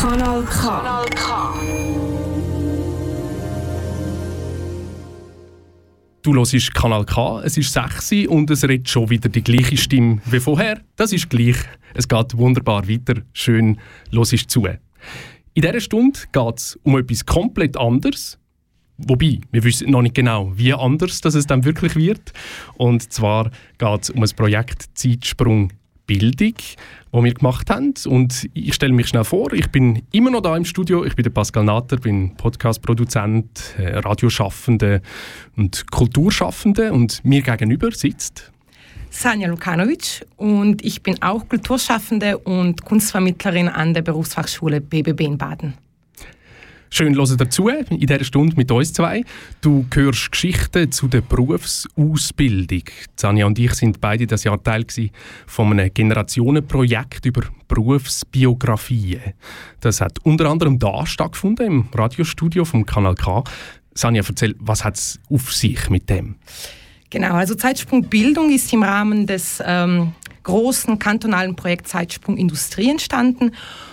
Kanal K. Du hörst Kanal K, es ist 6 und es redet schon wieder die gleiche Stimme wie vorher. Das ist gleich. Es geht wunderbar weiter. Schön, hörst zu. In dieser Stunde geht es um etwas komplett anderes. Wobei, wir wissen noch nicht genau, wie anders das es dann wirklich wird. Und zwar geht es um ein Projekt Zeitsprung Bildung, die wir gemacht haben. Und ich stelle mich schnell vor, ich bin immer noch da im Studio. Ich bin der Pascal Natter, bin Podcast-Produzent, äh, Radioschaffende und Kulturschaffende. Und mir gegenüber sitzt Sanja Lukanovic und ich bin auch Kulturschaffende und Kunstvermittlerin an der Berufsfachschule BBB in Baden. Schön hören dazu in dieser Stunde mit uns zwei. Du hörst Geschichten zu der Berufsausbildung. Sanja und ich sind beide das Jahr Teil von einem Generationenprojekt über Berufsbiografien. Das hat unter anderem da stattgefunden im Radiostudio vom Kanal K. Sanja, erzähl, was hat es auf sich mit dem? Genau, also Zeitsprung Bildung ist im Rahmen des ähm, großen kantonalen Projekts Zeitsprung Industrie entstanden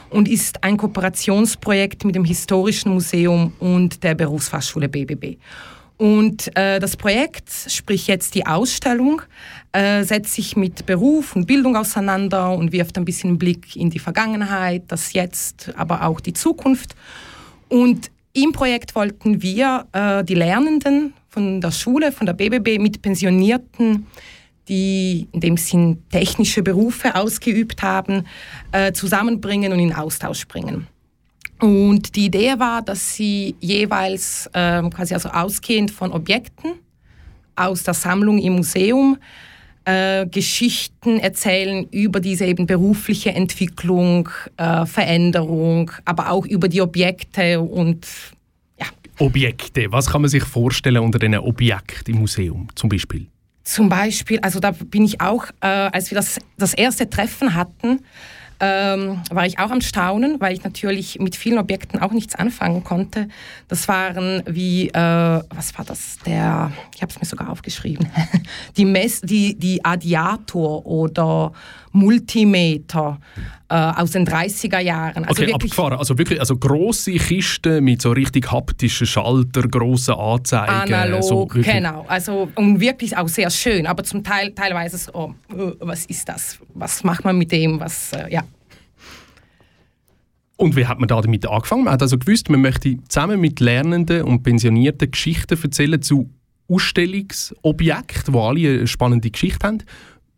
und ist ein Kooperationsprojekt mit dem Historischen Museum und der Berufsfachschule BBB. Und äh, das Projekt, sprich jetzt die Ausstellung, äh, setzt sich mit Beruf und Bildung auseinander und wirft ein bisschen einen Blick in die Vergangenheit, das Jetzt, aber auch die Zukunft. Und im Projekt wollten wir äh, die Lernenden von der Schule, von der BBB mit Pensionierten die in dem Sinn technische Berufe ausgeübt haben, äh, zusammenbringen und in Austausch bringen. Und die Idee war, dass sie jeweils äh, quasi also ausgehend von Objekten aus der Sammlung im Museum äh, Geschichten erzählen über diese eben berufliche Entwicklung, äh, Veränderung, aber auch über die Objekte und ja. Objekte, was kann man sich vorstellen unter diesen Objekten im Museum zum Beispiel? Zum Beispiel, also da bin ich auch, äh, als wir das, das erste Treffen hatten, ähm, war ich auch am Staunen, weil ich natürlich mit vielen Objekten auch nichts anfangen konnte. Das waren wie, äh, was war das? Der, ich habe es mir sogar aufgeschrieben, die, Mess, die, die Adiator oder Multimeter äh, aus den 30er Jahren. Also okay, wirklich, abgefahren. Also wirklich also grosse Kisten mit so richtig haptischen Schalter, grossen Anzeigen. Analog, so genau. Also, und wirklich auch sehr schön, aber zum Teil teilweise so, oh, was ist das? Was macht man mit dem? Was, äh, ja. Und wie hat man da damit angefangen? Man hat also gewusst, man möchte zusammen mit Lernenden und Pensionierten Geschichten erzählen zu Ausstellungsobjekten, die alle eine spannende Geschichte haben.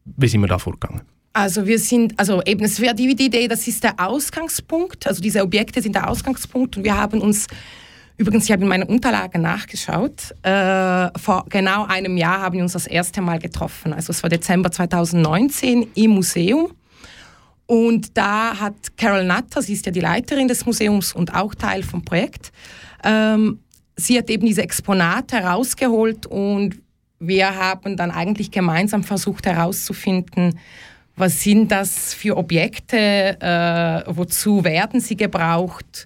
Wie sind wir da vorgegangen? Also wir sind, also eben, es wäre die Idee, das ist der Ausgangspunkt, also diese Objekte sind der Ausgangspunkt und wir haben uns, übrigens, ich habe in meinen Unterlagen nachgeschaut, äh, vor genau einem Jahr haben wir uns das erste Mal getroffen, also es war Dezember 2019 im Museum. Und da hat Carol Natter, sie ist ja die Leiterin des Museums und auch Teil vom Projekt, ähm, sie hat eben diese Exponate herausgeholt und wir haben dann eigentlich gemeinsam versucht herauszufinden, was sind das für Objekte, äh, wozu werden sie gebraucht.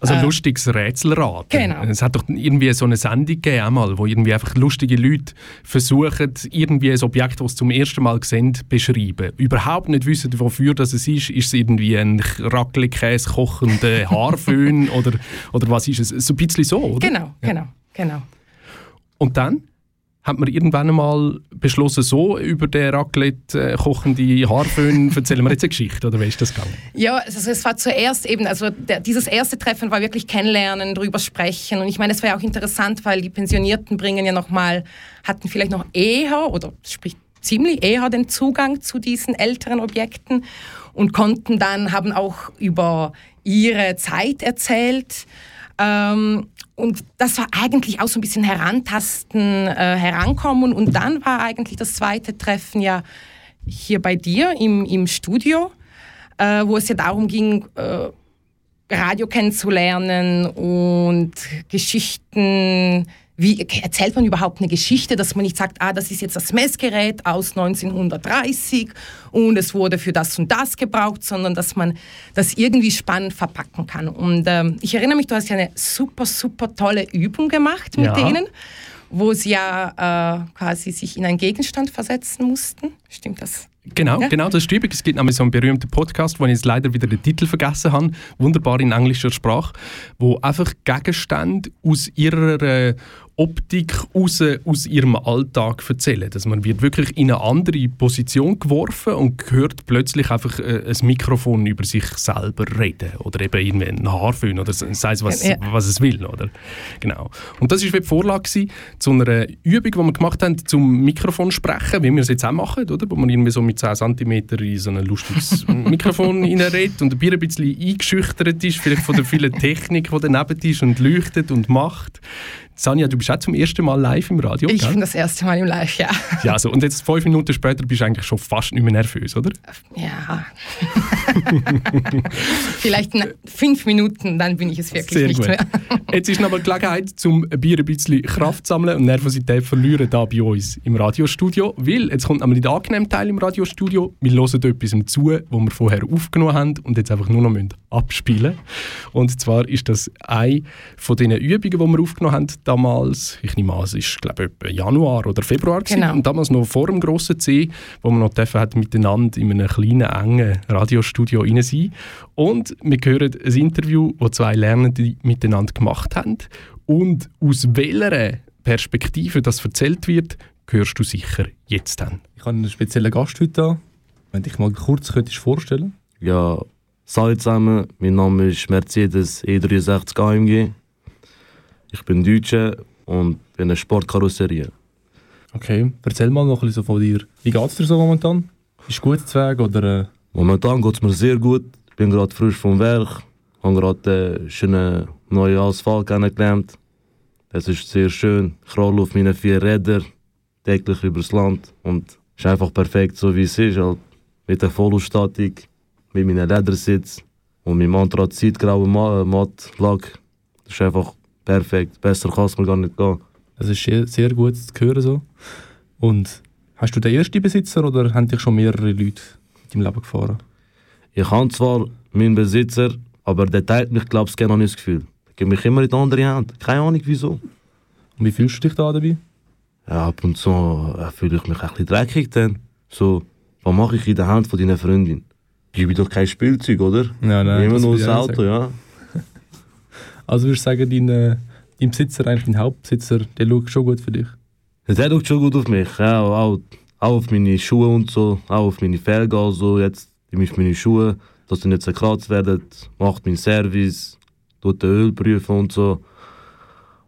Also ein äh, lustiges Rätselrad. Genau. Es hat doch irgendwie so eine Sendung gegeben, einmal, wo irgendwie einfach lustige Leute versuchen, irgendwie ein Objekt, das sie zum ersten Mal sehen, zu beschreiben. Überhaupt nicht wissen, wofür das es ist. Ist es irgendwie ein Raclette-Käse kochender Haarföhn oder, oder was ist es? So ein bisschen so, oder? Genau, ja. genau, genau. Und dann? Hat man irgendwann einmal beschlossen, so über den Raclette äh, kochende Haarföhn erzählen wir jetzt eine Geschichte, oder wie ist das gegangen? Ja, also es war zuerst eben, also der, dieses erste Treffen war wirklich kennenlernen, drüber sprechen und ich meine, es war ja auch interessant, weil die Pensionierten bringen ja nochmal, hatten vielleicht noch eher oder sprich ziemlich eher den Zugang zu diesen älteren Objekten und konnten dann, haben auch über ihre Zeit erzählt, ähm, und das war eigentlich auch so ein bisschen Herantasten, äh, Herankommen. Und dann war eigentlich das zweite Treffen ja hier bei dir im, im Studio, äh, wo es ja darum ging, äh, Radio kennenzulernen und Geschichten wie erzählt man überhaupt eine Geschichte, dass man nicht sagt, ah, das ist jetzt das Messgerät aus 1930 und es wurde für das und das gebraucht, sondern dass man das irgendwie spannend verpacken kann. Und ähm, ich erinnere mich, du hast ja eine super, super tolle Übung gemacht mit ja. denen. wo sie ja äh, quasi sich in einen Gegenstand versetzen mussten. Stimmt das? Genau, ja. genau, das ist übrigens. Es gibt nämlich so einen berühmten Podcast, wo ich jetzt leider wieder den Titel vergessen habe, wunderbar in englischer Sprache, wo einfach Gegenstände aus ihrer äh, Optik raus, aus ihrem Alltag erzählen. Dass man wird wirklich in eine andere Position geworfen und hört plötzlich einfach äh, ein Mikrofon über sich selber reden oder eben irgendwie ein Haarföhn oder sei es was, ja. was es will. Oder? Genau. Und das war die Vorlage zu einer Übung, die wir gemacht haben zum Mikrofon sprechen, wie wir es jetzt auch machen, oder? wo man irgendwie so mit 10 cm in so ein lustiges Mikrofon reinredet und ein bisschen eingeschüchtert ist, vielleicht von der vielen Technik, die daneben ist und leuchtet und macht. Sanja, du bist auch zum ersten Mal live im Radio, Ich gell? bin das erste Mal im Live, ja. Ja, also, und jetzt fünf Minuten später bist du eigentlich schon fast nicht mehr nervös, oder? Ja. Vielleicht fünf Minuten, dann bin ich es wirklich Sehr nicht gut. mehr. jetzt ist noch mal Gelegenheit, zum Bier ein bisschen Kraft zu sammeln und Nervosität verlieren da bei uns im Radiostudio, weil jetzt kommt nämlich der angenehme Teil im Radiostudio. Wir hören etwas zu, was wir vorher aufgenommen haben und jetzt einfach nur noch abspielen müssen. Und zwar ist das eine von diesen Übungen, die wir aufgenommen haben, damals, ich nehme an, es ist glaube ich Januar oder Februar genau. und damals noch vor dem grossen C, wo man noch dürfen hat miteinander in einem kleinen, engen Radiostudio rein sein. Und wir hören ein Interview, das zwei Lernende miteinander gemacht haben und aus welcher Perspektive das erzählt wird, hörst du sicher jetzt dann. Ich habe einen speziellen Gast heute da. Wenn dich mal kurz könntest vorstellen Ja, Salut zusammen, mein Name ist Mercedes E63 AMG. Ich bin Deutscher und bin eine Sportkarosserie. Okay, erzähl mal noch ein bisschen von dir. Wie geht es dir so momentan? Ist gut Weg oder? Äh? Momentan geht es mir sehr gut. Ich bin gerade frisch vom Werk, habe gerade einen schönen neuen Asphalt kennengelernt. Es ist sehr schön. Ich rolle auf meinen vier Rädern täglich übers Land und es ist einfach perfekt, so wie es ist. Halt mit der Vollausstattung, mit meinem Ledersitz und meinem anthrazitgrauen Mattlack. Das ist einfach perfekt. Besser kann es mir gar nicht gehen. Das ist sehr, sehr gut zu hören so. Und hast du den ersten Besitzer oder haben dich schon mehrere Leute in deinem Leben gefahren? Ich habe zwar meinen Besitzer, aber der teilt mich, glaube ich, gerne nicht das Gefühl. Er gibt mich immer in die andere Hand. Keine Ahnung wieso. Und wie fühlst du dich da dabei? Ja, ab und zu äh, fühle ich mich ein bisschen dreckig dann. So, was mache ich in der Hand von deiner Freundin? Gib mir doch kein Spielzeug, oder? Ja, nein, Immer nur das Auto, ja. Also würdest du sagen, dein, äh, dein Besitzer, eigentlich dein Hauptbesitzer, der schaut schon gut für dich? Der schaut schon gut auf mich, ja, auch, auch auf meine Schuhe und so, auch auf meine Felgen, also jetzt auf meine Schuhe, dass sie nicht zerkratzt werden, macht meinen Service, tut den Öl und so.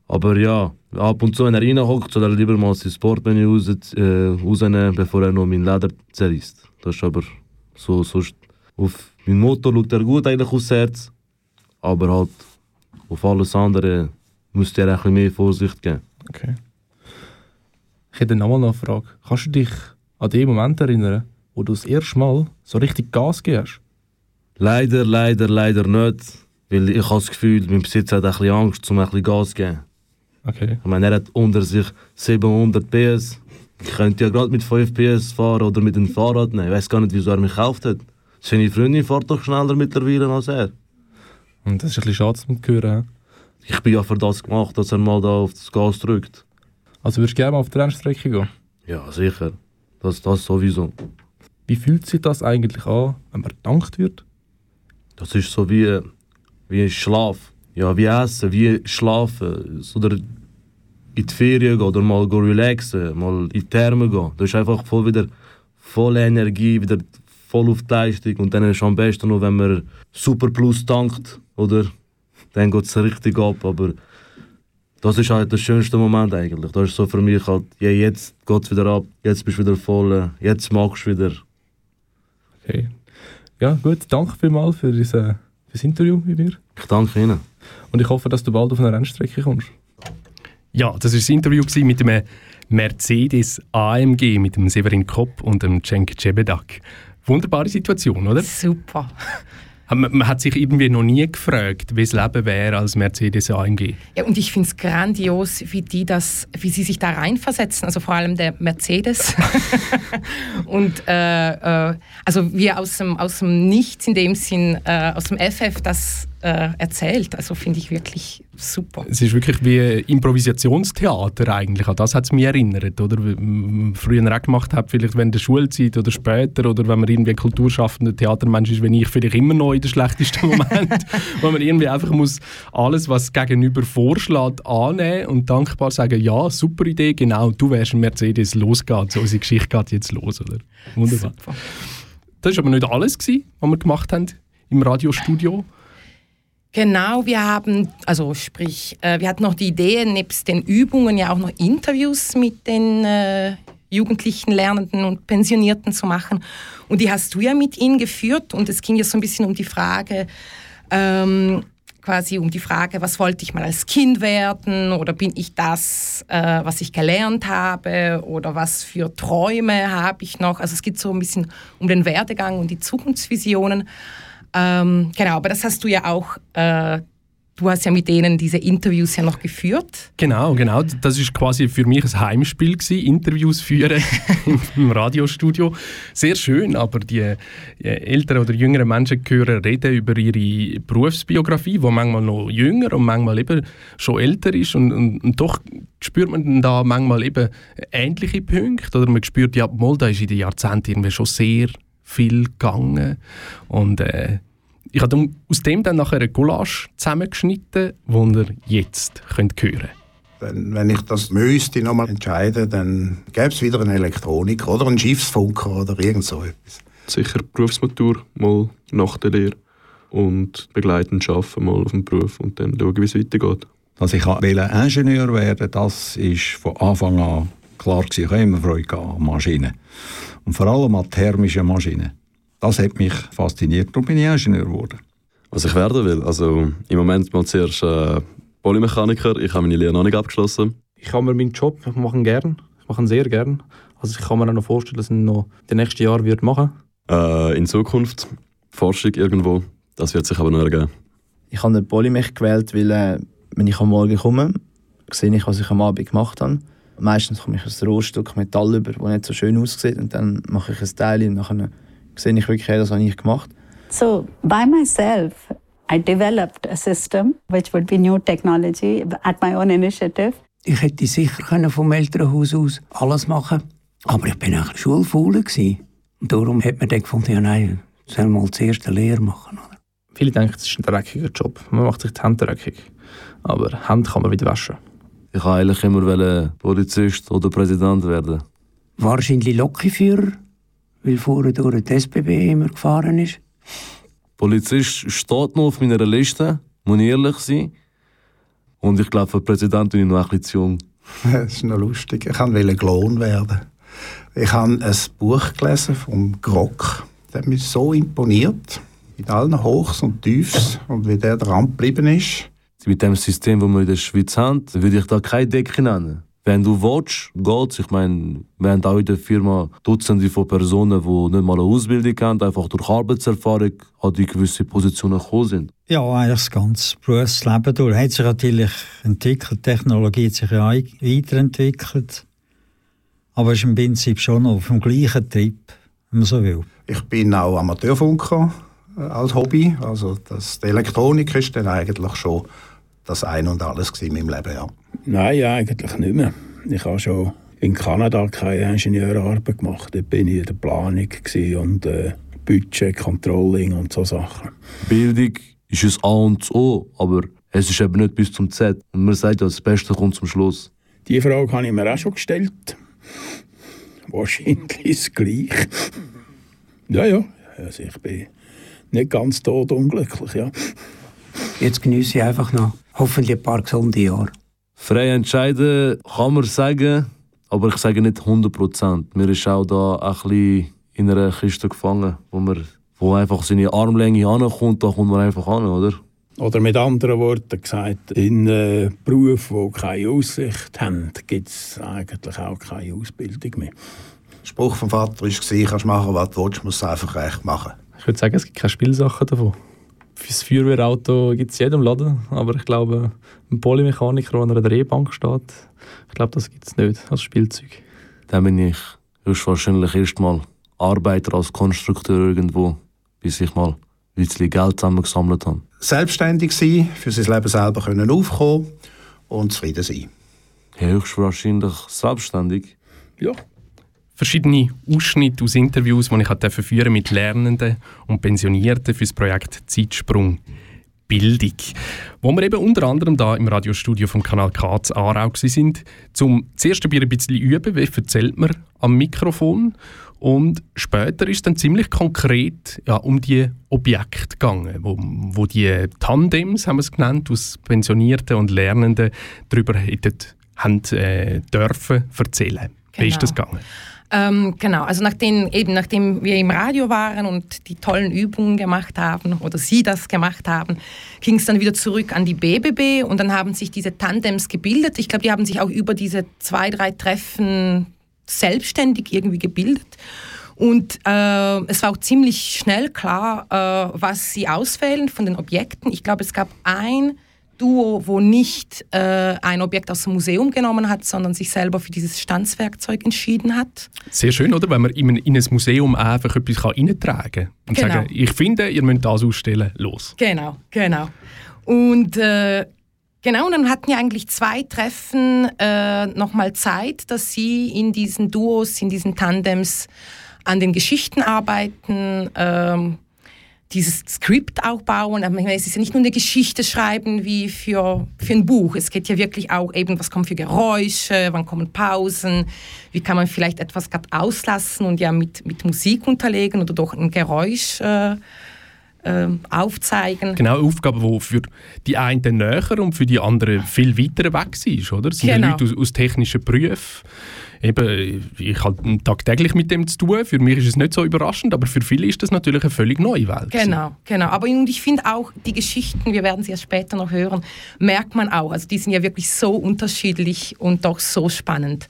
Aber ja, ab und zu, wenn er reinhockt, soll er lieber mal sein Sportmenü raus, äh, rausnehmen, bevor er noch mein Leder zerreißt. Das ist aber so, sonst auf meinen Motor schaut er gut eigentlich aufs Herz, aber halt auf alles andere müsste er ein bisschen mehr Vorsicht geben. Okay. Ich hätte nochmal eine Frage. Kannst du dich an den Moment erinnern, wo du das erste Mal so richtig Gas gibst? Leider, leider, leider nicht. Weil ich habe das Gefühl, mein Besitzer hat ein bisschen Angst, um ein bisschen Gas zu geben. Okay. Ich meine, er hat unter sich 700 PS. Ich könnte ja gerade mit 5 PS fahren oder mit dem Fahrrad nehmen. Ich weiß gar nicht, wieso er mich gekauft hat. Seine Freundin fährt doch schneller mittlerweile als er. Und das ist ein bisschen schade zu hören. Ich bin ja für das gemacht, dass er mal da auf das Gas drückt. Also würdest du gerne mal auf die Rennstrecke gehen? Ja, sicher. Das, das sowieso. Wie fühlt sich das eigentlich an, wenn man gedankt wird? Das ist so wie, wie Schlaf. Ja, wie Essen, wie Schlafen. Oder in die Ferien gehen oder mal relaxen, mal in die Therme gehen. Das ist einfach voll wieder voll Energie, wieder voll auf die Leistung. Und dann ist es am besten noch, wenn man Super Plus tankt, oder? Dann geht es richtig ab. Aber das ist halt der schönste Moment eigentlich. Das ist so für mich halt, ja, jetzt geht es wieder ab, jetzt bist du wieder voll, jetzt magst du wieder. Okay. Ja, gut, danke vielmals für, diese, für das Interview mit mir. Ich danke Ihnen. Und ich hoffe, dass du bald auf eine Rennstrecke kommst. Ja, das war das Interview mit dem Mercedes AMG, mit dem Severin Kopp und dem Cenk Cebedak. Wunderbare Situation, oder? Super. Man, man, hat sich irgendwie noch nie gefragt, wie das Leben wäre als Mercedes AMG. Ja, und ich finde es grandios, wie die das, wie sie sich da reinversetzen. Also vor allem der Mercedes. und äh, äh, also wir aus dem, aus dem Nichts in dem Sinn, äh, aus dem FF, das äh, erzählt. Also finde ich wirklich super. Es ist wirklich wie Improvisationstheater eigentlich. An das hat es mich erinnert. Oder? Früher auch gemacht habe, vielleicht während der Schulzeit oder später. Oder wenn man irgendwie kulturschaffender Theatermensch ist, wenn ich vielleicht immer noch in der schlechtesten Moment. wo man irgendwie einfach muss alles, was gegenüber vorschlägt, annehmen und dankbar sagen, ja, super Idee, genau, du wärst ein Mercedes, los geht's. So, unsere Geschichte geht jetzt los. Oder? Wunderbar. Super. Das war aber nicht alles, was wir gemacht haben im Radiostudio. Genau, wir haben, also sprich, äh, wir hatten noch die Idee, nebst den Übungen ja auch noch Interviews mit den äh, jugendlichen Lernenden und Pensionierten zu machen. Und die hast du ja mit ihnen geführt und es ging ja so ein bisschen um die Frage, ähm, quasi um die Frage, was wollte ich mal als Kind werden oder bin ich das, äh, was ich gelernt habe oder was für Träume habe ich noch. Also es geht so ein bisschen um den Werdegang und die Zukunftsvisionen. Ähm, genau, aber das hast du ja auch, äh, du hast ja mit denen diese Interviews ja noch geführt. Genau, genau. Das ist quasi für mich ein Heimspiel gewesen, Interviews führen im Radiostudio. Sehr schön, aber die älteren oder jüngeren Menschen hören reden über ihre Berufsbiografie, die manchmal noch jünger und manchmal eben schon älter ist und, und, und doch spürt man da manchmal eben ähnliche Punkte oder man spürt, ja, Molda ist in den Jahrzehnten irgendwie schon sehr viel gegangen. Und äh, ich habe aus dem dann nachher eine Collage zusammengeschnitten, die ihr jetzt könnt hören wenn, wenn ich das müsste nochmal entscheiden, dann gäbe es wieder einen Elektroniker oder einen Schiffsfunker oder irgend so etwas. Sicher Berufsmatur mal nach der Lehre und begleitend arbeiten mal auf dem Beruf und dann schauen, wie es weitergeht. Dass ich Ingenieur werden das ist von Anfang an klar gewesen. Ich habe immer Freude an Maschinen. Und vor allem an thermischen Maschinen. Das hat mich fasziniert und bin ich Ingenieur geworden. Was ich werden will? Also im Moment mal zuerst äh, Polymechaniker. Ich habe meine Lehre noch nicht abgeschlossen. Ich kann mir meinen Job ich mache ihn gern. Ich mache ihn sehr gern. Also ich kann mir auch noch vorstellen, dass ich ihn noch die nächsten Jahre wird machen äh, In Zukunft Forschung irgendwo. Das wird sich aber noch ergeben. Ich habe den Polymech gewählt, weil äh, wenn ich am Morgen komme, sehe ich, was ich am Abend gemacht habe. Meistens komme ich ein Rohstück Metall über, das nicht so schön aussieht und dann mache ich ein Teil und dann sehe ich wirklich, das habe ich gemacht. So, by myself, I developed a system which would be new technology at my own initiative. Ich hätte sicher können vom Elternhaus aus alles machen aber ich bin eigentlich schulfaul Und darum hat man dann gefunden, ja nein, soll mal zuerst eine Lehre machen. Oder? Viele denken, es ist ein dreckiger Job. Man macht sich die Hände dreckig. Aber Hände kann man wieder waschen. Ich wollte eigentlich immer Polizist oder Präsident werden. Wahrscheinlich Lokführer, weil vorher durch die SBB immer gefahren ist. Polizist steht noch auf meiner Liste, muss ich ehrlich sein. Und ich glaube, für Präsident bin ich noch ein bisschen zu jung. Das ist noch lustig. Ich wollte Klon werden. Ich habe ein Buch gelesen vom Grock. Der hat mich so imponiert. Mit allen Hochs und Tiefs und wie der dran geblieben ist mit dem System, das wir in der Schweiz haben, würde ich da keine Decke nennen. Wenn du willst, geht's. Ich meine, wir haben auch in der Firma Dutzende von Personen, die nicht mal eine Ausbildung haben, einfach durch Arbeitserfahrung an die gewisse Positionen gekommen sind. Ja, eigentlich das ganze Berufsleben durch. Hat sich natürlich entwickelt, die Technologie hat sich ja weiterentwickelt. Aber es ist im Prinzip schon noch auf dem gleichen Trip, wenn man so will. Ich bin auch Amateurfunker äh, als Hobby. Also das, die Elektronik ist dann eigentlich schon das Ein und Alles in meinem Leben, ja. Nein, eigentlich nicht mehr. Ich habe schon in Kanada keine Ingenieurarbeit gemacht. Dort bin ich in der Planung und äh, Budget, Controlling und so Sachen. Bildung ist ein A und O, aber es ist eben nicht bis zum Z. Und man sagt ja, das Beste kommt zum Schluss. Die Frage habe ich mir auch schon gestellt. Wahrscheinlich ist es gleich. ja, ja, also ich bin nicht ganz tot unglücklich, ja. Jetzt genieße ich einfach noch hoffentlich ein paar gesunde Jahre. Frei entscheiden kann man sagen, aber ich sage nicht 100 Prozent. Mir ist auch da ein bisschen in einer Kiste gefangen, wo man wo einfach seine Armlänge ankommt, da kommt man einfach an, oder? Oder mit anderen Worten gesagt, in äh, Berufen, die keine Aussicht haben, gibt es eigentlich auch keine Ausbildung mehr. Der Spruch vom Vater war, du kannst machen, was du willst, musst es einfach recht machen. Ich würde sagen, es gibt keine Spielsachen davon. Fürs Feuerwehrauto gibt es jedem Laden, aber ich glaube, ein Polymechaniker, der an einer Drehbank steht, ich glaube, das gibt es nicht als Spielzeug. Dann bin ich höchstwahrscheinlich erstmal Arbeiter als Konstrukteur irgendwo, bis ich mal ein bisschen Geld zusammengesammelt habe. selbstständig sein, für sein Leben selber können aufkommen und zufrieden sein. Höchstwahrscheinlich selbstständig. Ja. Verschiedene Ausschnitte aus Interviews, die ich führen mit Lernenden und Pensionierten für das Projekt Zeitsprung Bildung. Wo wir eben unter anderem da im Radiostudio vom Kanal K zu Aarau sind, zum zuerst ein bisschen üben, wie erzählt man am Mikrofon und später ist es dann ziemlich konkret ja, um die Objekte gegangen, wo, wo die Tandems, haben wir es genannt, aus Pensionierten und Lernenden darüber hätten, haben, äh, dürfen erzählen. Wie ist das Genau. gegangen? Ähm, genau, also nachdem, eben nachdem wir im Radio waren und die tollen Übungen gemacht haben oder Sie das gemacht haben, ging es dann wieder zurück an die BBB und dann haben sich diese Tandems gebildet. Ich glaube, die haben sich auch über diese zwei, drei Treffen selbstständig irgendwie gebildet. Und äh, es war auch ziemlich schnell klar, äh, was sie auswählen von den Objekten. Ich glaube, es gab ein Duo, wo nicht äh, ein Objekt aus dem Museum genommen hat, sondern sich selber für dieses Stanzwerkzeug entschieden hat. Sehr schön, oder? Wenn man in ein, in ein Museum einfach etwas reintragen kann und Genau. sagen, ich finde, ihr müsst das ausstellen, los. Genau, genau. Und äh, genau, und dann hatten ja eigentlich zwei Treffen äh, nochmal Zeit, dass sie in diesen Duos, in diesen Tandems an den Geschichten arbeiten, ähm, dieses Skript auch bauen. Ich meine, Es ist ja nicht nur eine Geschichte schreiben wie für, für ein Buch. Es geht ja wirklich auch eben, was kommen für Geräusche, wann kommen Pausen, wie kann man vielleicht etwas gerade auslassen und ja mit, mit Musik unterlegen oder doch ein Geräusch äh, äh, aufzeigen. Genau, eine Aufgabe, die für die einen näher und für die anderen viel weiter weg war, oder? Es sind ja Genau. Leute aus, aus technischen Berufen. Eben, ich habe tagtäglich mit dem zu tun. Für mich ist es nicht so überraschend, aber für viele ist das natürlich eine völlig neue Welt. Genau, genau. Aber ich finde auch die Geschichten, wir werden sie erst später noch hören, merkt man auch. Also die sind ja wirklich so unterschiedlich und doch so spannend.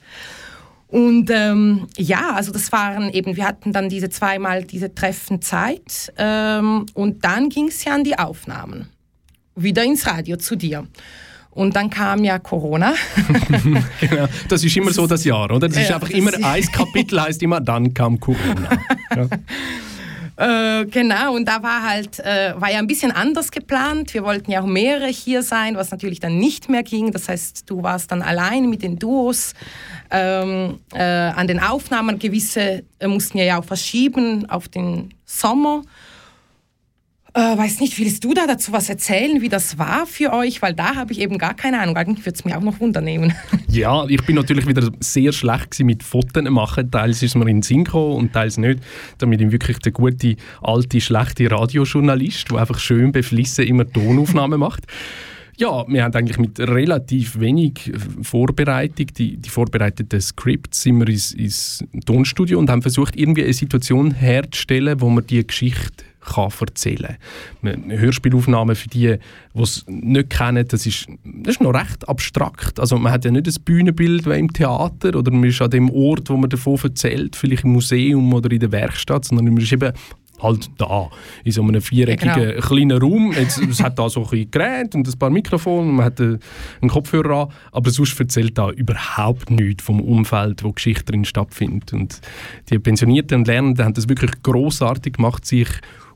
Und ähm, ja, also das waren eben, wir hatten dann diese zweimal diese Treffen Zeit ähm, und dann ging es ja an die Aufnahmen. Wieder ins Radio zu dir. Und dann kam ja Corona. genau. Das ist immer so das Jahr, oder? Das ist Ja, einfach das immer ein Kapitel heißt immer, dann kam Corona. Ja. Äh, genau, und da war halt, äh, war ja ein bisschen anders geplant. Wir wollten ja auch mehrere hier sein, was natürlich dann nicht mehr ging. Das heißt, du warst dann allein mit den Duos. Ähm, äh, an den Aufnahmen gewisse äh, mussten ja auch verschieben auf den Sommer. Äh, weiß nicht, willst du da dazu was erzählen, wie das war für euch? Weil da habe ich eben gar keine Ahnung. Eigentlich würde es mir auch noch Wunder nehmen. Ja, ich bin natürlich wieder sehr schlecht mit Fotos machen. Teils ist mir in den Sinn gekommen und teils nicht. Damit ich wirklich der gute, alte, schlechte Radiojournalist, der einfach schön beflissen immer Tonaufnahmen macht. Ja, wir haben eigentlich mit relativ wenig Vorbereitung, die, die vorbereiteten Scripts, sind wir ins, ins Tonstudio und haben versucht, irgendwie eine Situation herzustellen, wo man die Geschichte kann erzählen kann. Hörspielaufnahmen für die, die es nicht kennen, das ist, das ist noch recht abstrakt. Also man hat ja nicht ein Bühnenbild wie im Theater oder man ist an dem Ort, wo man davon erzählt, vielleicht im Museum oder in der Werkstatt, sondern man ist eben halt da, in so einem viereckigen genau. kleinen Raum. Jetzt, es hat da so ein Gerät und ein paar Mikrofone, man hat äh, einen Kopfhörer an, aber sonst erzählt da überhaupt nichts vom Umfeld, wo Geschichte drin stattfindet. Und die Pensionierten und Lernenden haben das wirklich großartig gemacht, sich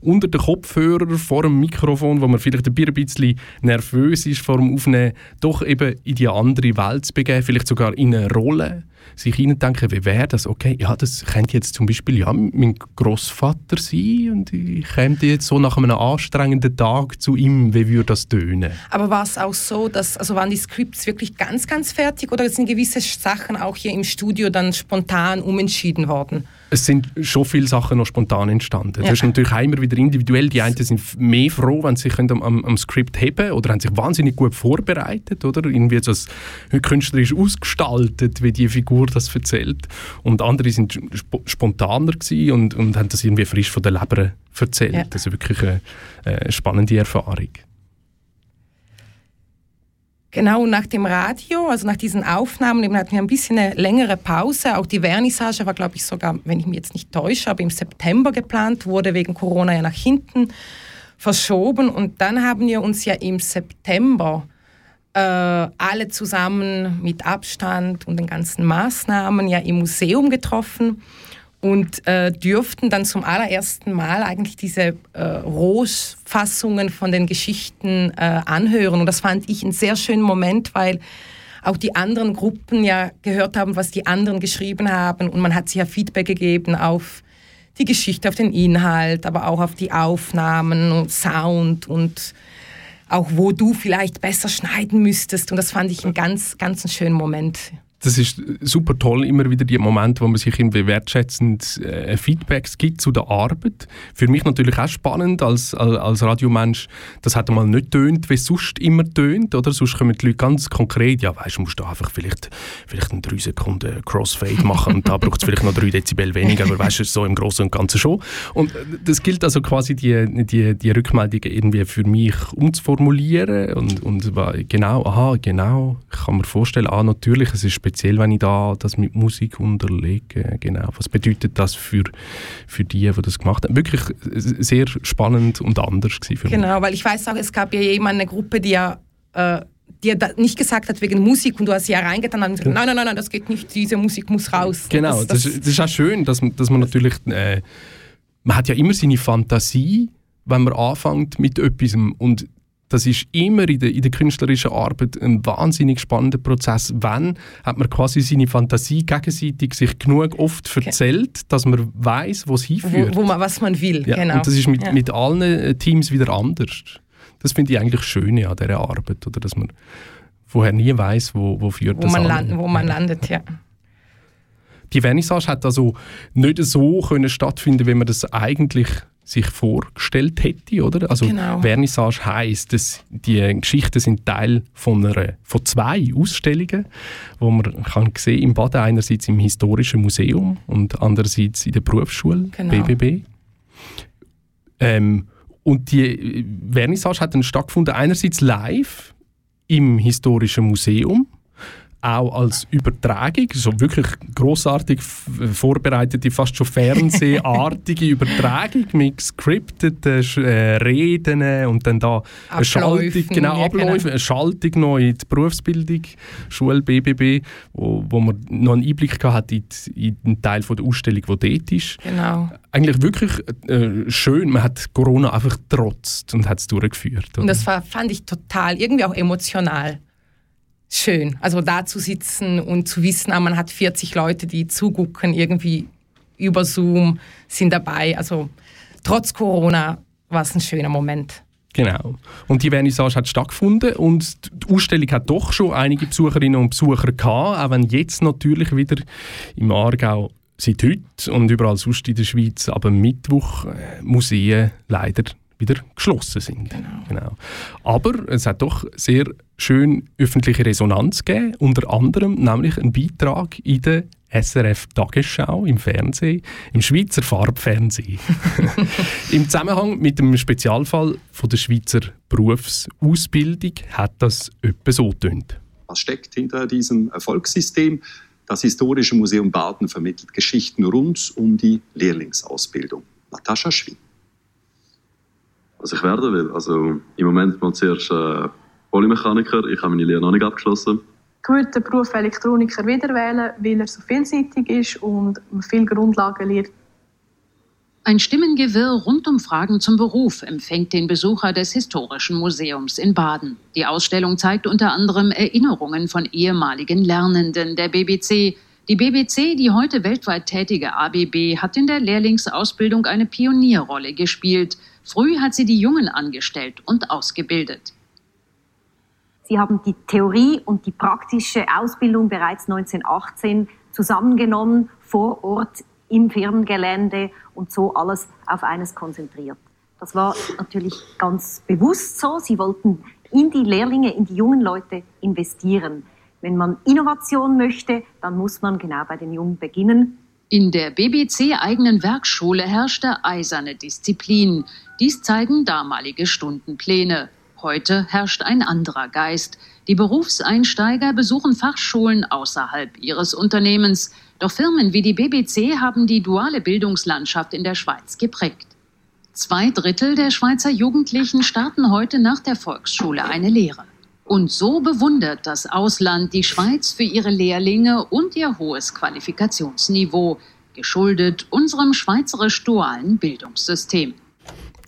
unter den Kopfhörer vor dem Mikrofon, wo man vielleicht ein bisschen nervös ist vor dem Aufnehmen, doch eben in die andere Welt zu begeben, vielleicht sogar in eine Rolle, sich hineindenken, wie wäre das? Okay, ja, das könnte jetzt zum Beispiel ja, mein Großvater sein und ich käme jetzt so nach einem anstrengenden Tag zu ihm, wie würde das tönen? Aber war es auch so, dass, also waren die Scripts wirklich ganz, ganz fertig oder sind gewisse Sachen auch hier im Studio dann spontan umentschieden worden? Es sind schon viele Sachen noch spontan entstanden. Ja. Das ist natürlich immer wieder individuell. Die einen sind mehr froh, wenn sie sich am, am, am Skript heben oder haben sich wahnsinnig gut vorbereitet oder irgendwie das künstlerisch ausgestaltet, wie die Figur das erzählt. Und andere sind sp spontaner und, und haben das irgendwie frisch von der Leber erzählt. Ja. Das ist wirklich eine, eine spannende Erfahrung. Genau, nach dem Radio, also nach diesen Aufnahmen, eben hatten wir ein bisschen eine längere Pause. Auch die Vernissage war, glaube ich, sogar, wenn ich mich jetzt nicht täusche, aber im September geplant, wurde wegen Corona ja nach hinten verschoben. Und dann haben wir uns ja im September äh, alle zusammen mit Abstand und den ganzen Maßnahmen ja im Museum getroffen. und äh, dürften dann zum allerersten Mal eigentlich diese äh, Rohfassungen von den Geschichten äh, anhören. Und das fand ich einen sehr schönen Moment, weil auch die anderen Gruppen ja gehört haben, was die anderen geschrieben haben und man hat sich ja Feedback gegeben auf die Geschichte, auf den Inhalt, aber auch auf die Aufnahmen und Sound und auch wo du vielleicht besser schneiden müsstest. Und das fand ich einen ganz, ganz schönen Moment das ist super toll, immer wieder die Momente, wo man sich irgendwie wertschätzend äh, Feedbacks gibt zu der Arbeit. Für mich natürlich auch spannend als, als, als Radiomensch, das hat einmal nicht tönt, wie es sonst immer tönt, oder? Sonst kommen die Leute ganz konkret, ja weißt musst du einfach vielleicht, vielleicht in drei Sekunden Crossfade machen und da braucht es vielleicht noch drei Dezibel weniger, aber weißt du, so im Großen und Ganzen schon. Und das gilt also quasi die, die, die Rückmeldungen irgendwie für mich umzuformulieren und, und genau, aha, genau, ich kann mir vorstellen, ah, natürlich, es ist speziell wenn ich da das mit Musik unterlege. Genau. Was bedeutet das für, für die, die das gemacht haben? Wirklich sehr spannend und anders für mich. Genau, weil ich weiß auch, es gab ja jemand, eine Gruppe, die ja äh, die ja nicht gesagt hat wegen Musik und du hast sie ja reingetan und gesagt, nein, nein, nein, nein, das geht nicht, diese Musik muss raus. Genau, das, das, das ist auch schön, dass, dass man natürlich, äh, man hat ja immer seine Fantasie, wenn man anfängt mit etwas und das ist immer in der, in der künstlerischen Arbeit ein wahnsinnig spannender Prozess. Wenn hat man quasi seine Fantasie gegenseitig sich genug oft erzählt, dass man weiß, wo es hinführt. Wo, wo man, was man will, ja, genau. Und das ist mit, ja. mit allen äh, Teams wieder anders. Das finde ich eigentlich schön an dieser Arbeit, oder dass man vorher nie weiß, wo, wo führt wo das man an. wo man landet, ja. Die Vernissage hat also nicht so können stattfinden, wie man das eigentlich sich vorgestellt hätte, oder? Also genau. Vernissage heisst, dass die Geschichten sind Teil von einer, von zwei Ausstellungen, wo man kann sehen im Baden einerseits im historischen Museum und andererseits in der Berufsschule genau. BBB. Ähm, und die Vernissage hat dann stattgefunden einerseits live im historischen Museum auch als Übertragung, so wirklich großartig vorbereitete, fast schon fernsehartige Übertragung mit gescripteten äh, Reden und dann da eine Schaltung, genau, ja, Abläufe, genau. eine Schaltung noch in die Berufsbildung, Schule BBB, wo, wo man noch einen Einblick hat in, in einen Teil von der Ausstellung, der dort ist. Genau. Eigentlich wirklich äh, schön, man hat Corona einfach trotzt und hat es durchgeführt. Oder? Und das war, fand ich total, irgendwie auch emotional schön. Also da zu sitzen und zu wissen, ah, man hat 40 Leute, die zugucken, irgendwie über Zoom sind dabei. Also trotz Corona war es ein schöner Moment. Genau. Und die Vernissage hat stattgefunden und die Ausstellung hat doch schon einige Besucherinnen und Besucher gehabt, auch wenn jetzt natürlich wieder im Aargau seit heute und überall sonst in der Schweiz aber Mittwoch äh, Museen leider wieder geschlossen sind. Genau. genau. Aber es hat doch sehr schön öffentliche Resonanz gegeben, unter anderem nämlich ein Beitrag in der SRF Tagesschau im Fernsehen, im Schweizer Farbfernsehen. Im Zusammenhang mit dem Spezialfall von der Schweizer Berufsausbildung hat das etwa so getönt. Was steckt hinter diesem Erfolgssystem? Das Historische Museum Baden vermittelt Geschichten rund um die Lehrlingsausbildung. Natascha Schwien was ich werden will. Also im Moment mal zuerst äh, Polymechaniker. Ich habe meine Lehre noch nicht abgeschlossen. Ich würde den Beruf Elektroniker wieder wählen, weil er so vielseitig ist und man viel Grundlagen lernt. Ein Stimmengewirr rund um Fragen zum Beruf empfängt den Besucher des Historischen Museums in Baden. Die Ausstellung zeigt unter anderem Erinnerungen von ehemaligen Lernenden der BBC. Die BBC, die heute weltweit tätige ABB, hat in der Lehrlingsausbildung eine Pionierrolle gespielt. Früh hat sie die Jungen angestellt und ausgebildet. Sie haben die Theorie und die praktische Ausbildung bereits 1918 zusammengenommen, vor Ort im Firmengelände und so alles auf eines konzentriert. Das war natürlich ganz bewusst so. Sie wollten in die Lehrlinge, in die jungen Leute investieren. Wenn man Innovation möchte, dann muss man genau bei den Jungen beginnen. In der BBC-eigenen Werkschule herrschte eiserne Disziplin. Dies zeigen damalige Stundenpläne. Heute herrscht ein anderer Geist. Die Berufseinsteiger besuchen Fachschulen außerhalb ihres Unternehmens. Doch Firmen wie die BBC haben die duale Bildungslandschaft in der Schweiz geprägt. Zwei Drittel der Schweizer Jugendlichen starten heute nach der Volksschule eine Lehre. Und so bewundert das Ausland die Schweiz für ihre Lehrlinge und ihr hohes Qualifikationsniveau. geschuldet unserem schweizerisch-dualen Bildungssystem.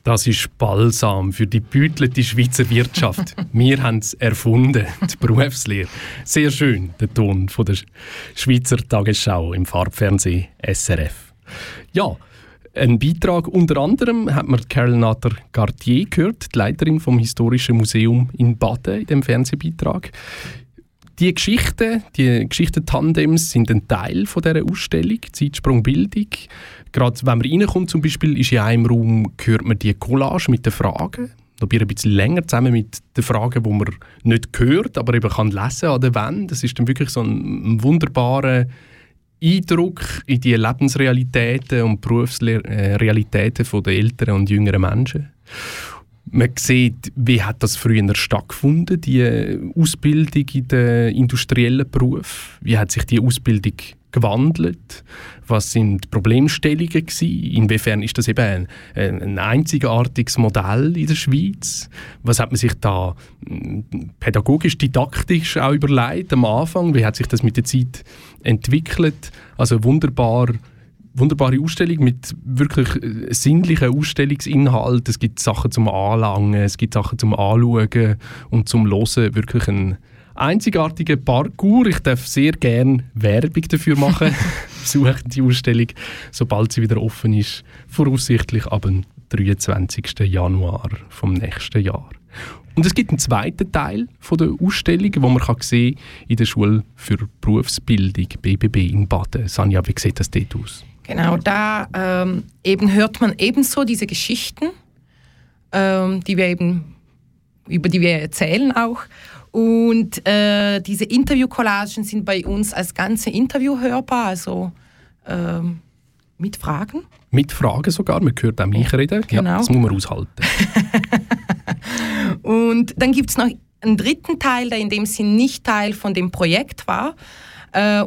Das ist Balsam für die bütelte Schweizer Wirtschaft. Wir haben es erfunden, die Berufslehre. Sehr schön, der Ton von der Schweizer Tagesschau im Farbfernsehen SRF. Ja, ein Beitrag unter anderem hat man Carol Natter Cartier gehört, die Leiterin vom Historischen Museum in Baden in dem Fernsehbeitrag. Die Geschichten, die Geschichten-Tandems sind ein Teil von dieser Ausstellung, Zeitsprung Bildung. Gerade wenn man reinkommt zum Beispiel, ist in einem Raum, hört man die Collage mit den Fragen. Da ein bisschen länger zusammen mit den Fragen, die man nicht hört, aber eben kann lesen an der Wand. Das ist dann wirklich so ein, ein wunderbarer Eindruck in die Lebensrealitäten und Berufsrealitäten der älteren und jüngeren Menschen. Man sieht, wie hat das früher stattgefunden, die Ausbildung in den industriellen Beruf. Wie hat sich die Ausbildung gewandelt? Was sind die Problemstellungen gewesen? Inwiefern ist das eben ein, ein einzigartiges Modell in der Schweiz? Was hat man sich da hm, pädagogisch, didaktisch auch überlegt am Anfang? Wie hat sich das mit der Zeit entwickelt? Also wunderbar wunderbare Ausstellung mit wirklich äh, sinnlichen Ausstellungsinhalten. Es gibt Sachen zum Anlangen, es gibt Sachen zum Anschauen und zum Hören. Wirklich ein einzigartiger Parcours. Ich darf sehr gerne Werbung dafür machen. Besuchen die Ausstellung, sobald sie wieder offen ist. Voraussichtlich ab dem 23. Januar vom nächsten Jahr. Und es gibt einen zweiten Teil von der Ausstellung, wo man kann sehen in der Schule für Berufsbildung BBB in Baden. Sanja, wie sieht das dort aus? Genau, da ähm, eben hört man ebenso diese Geschichten, ähm, die wir eben, über die wir erzählen auch. Und äh, diese Interview-Collagen sind bei uns als ganze Interview hörbar, also ähm, mit Fragen. Mit Fragen sogar, man hört auch mich reden. Genau. Ja, das muss man aushalten. Und dann gibt es noch einen dritten Teil, der in dem Sinn nicht Teil von dem Projekt war,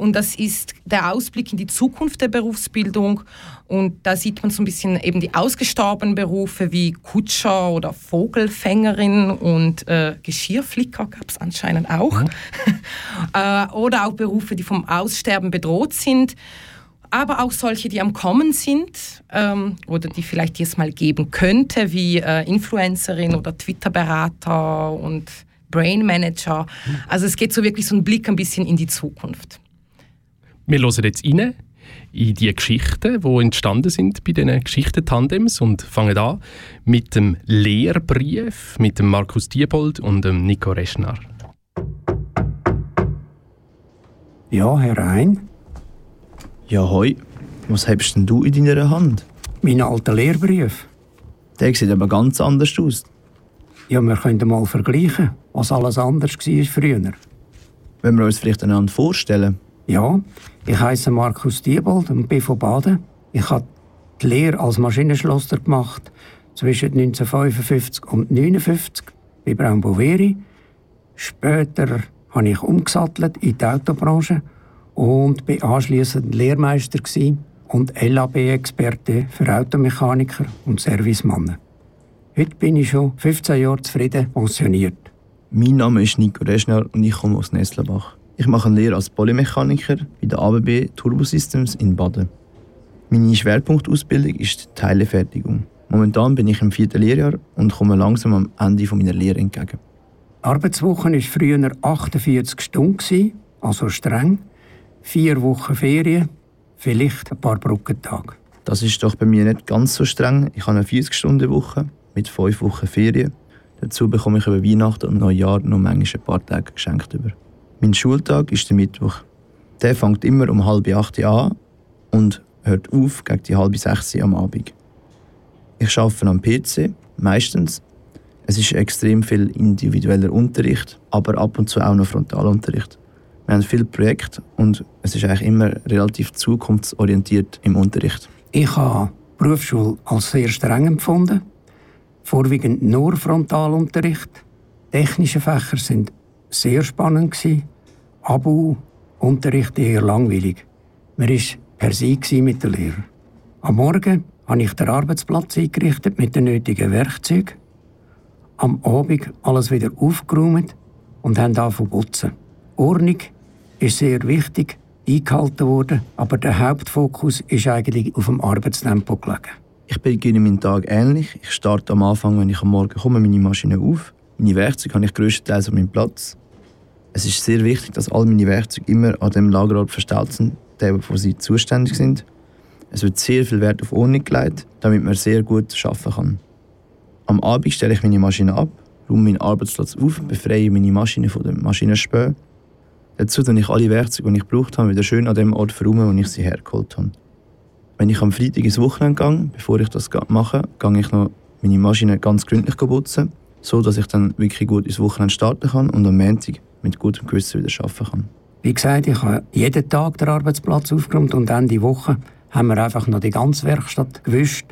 und das ist der Ausblick in die Zukunft der Berufsbildung. Und da sieht man so ein bisschen eben die ausgestorbenen Berufe wie Kutscher oder Vogelfängerin und äh, Geschirrflicker gab es anscheinend auch. Mhm. äh, oder auch Berufe, die vom Aussterben bedroht sind. Aber auch solche, die am Kommen sind ähm, oder die vielleicht jetzt mal geben könnte, wie äh, Influencerin oder Twitter-Berater und Brain Manager. Also es geht so wirklich so ein Blick ein bisschen in die Zukunft. Wir hören jetzt rein in die Geschichten, die entstanden sind bei diesen Geschichten-Tandems und fangen an mit dem Lehrbrief mit dem Markus Diebold und dem Nico Reschner. Ja, Herr Rhein. Ja, hoi. Was hast denn du in deiner Hand? Mein alter Lehrbrief. Der sieht aber ganz anders aus. Ja, wir können mal vergleichen, was alles anders war früher. Wenn wir uns vielleicht einander vorstellen? Ja, ich heiße Markus Diebold und bin von Baden. Ich habe die Lehre als Maschinenschlosser gemacht zwischen 1955 und 1959 bei Braun Boveri. Später habe ich umgesattelt in die Autobranche und bin anschließend Lehrmeister und LAB-Experte für Automechaniker und Servicemannen. Heute bin ich schon 15 Jahre zufrieden pensioniert. Mein Name ist Nico Reschner und ich komme aus Nestlebach. Ich mache eine Lehre als Polymechaniker bei der ABB Turbo Systems in Baden. Meine Schwerpunktausbildung ist die Teilefertigung. Momentan bin ich im vierten Lehrjahr und komme langsam am Ende meiner Lehre entgegen. Die Arbeitswoche war früher 48 Stunden, also streng. Vier Wochen Ferien, vielleicht ein paar Brückentage. Das ist doch bei mir nicht ganz so streng. Ich habe eine 40-Stunden-Woche mit fünf Wochen Ferien. Dazu bekomme ich über Weihnachten und Neujahr noch manchmal ein paar Tage geschenkt über. Mein Schultag ist der Mittwoch. Der fängt immer um halb acht an und hört auf gegen die halbe sechs am Abend. Ich arbeite am PC, meistens. Es ist extrem viel individueller Unterricht, aber ab und zu auch noch Frontalunterricht. Wir haben viele Projekte und es ist eigentlich immer relativ zukunftsorientiert im Unterricht. Ich habe Berufsschule als sehr streng empfunden vorwiegend nur Frontalunterricht. Technische Fächer sind sehr spannend Abu Unterricht eher langweilig. Man war per se mit den Lehrern. Am Morgen habe ich den Arbeitsplatz eingerichtet mit den nötigen Werkzeugen. Am Abend alles wieder aufgeräumt und haben angefangen putzen. Ordnung ist sehr wichtig eingehalten worden, aber der Hauptfokus ist eigentlich auf dem Arbeitstempo gelegen. Ich beginne meinen Tag ähnlich. Ich starte am Anfang, wenn ich am Morgen komme, meine Maschine auf. Meine Werkzeuge habe ich größtenteils an meinem Platz. Es ist sehr wichtig, dass all meine Werkzeuge immer an dem Lagerort verstaut sind, der, wo sie zuständig sind. Es wird sehr viel Wert auf Ordnung gelegt, damit man sehr gut arbeiten kann. Am Abend stelle ich meine Maschine ab, räume meinen Arbeitsplatz auf, befreie meine Maschine von dem Maschinenspänen. Dazu dann ich alle Werkzeuge, die ich gebraucht habe, wieder schön an dem Ort verräumen, wo ich sie hergeholt habe. Wenn ich am Freitag ins Wochenende gehe, bevor ich das mache, gehe ich noch meine Maschine ganz gründlich putzen, so dass ich dann wirklich gut ins Wochenende starten kann und am Montag mit gutem Gewissen wieder arbeiten kann. Wie gesagt, ich habe jeden Tag den Arbeitsplatz aufgeräumt und Ende Woche haben wir einfach noch die ganze Werkstatt gewischt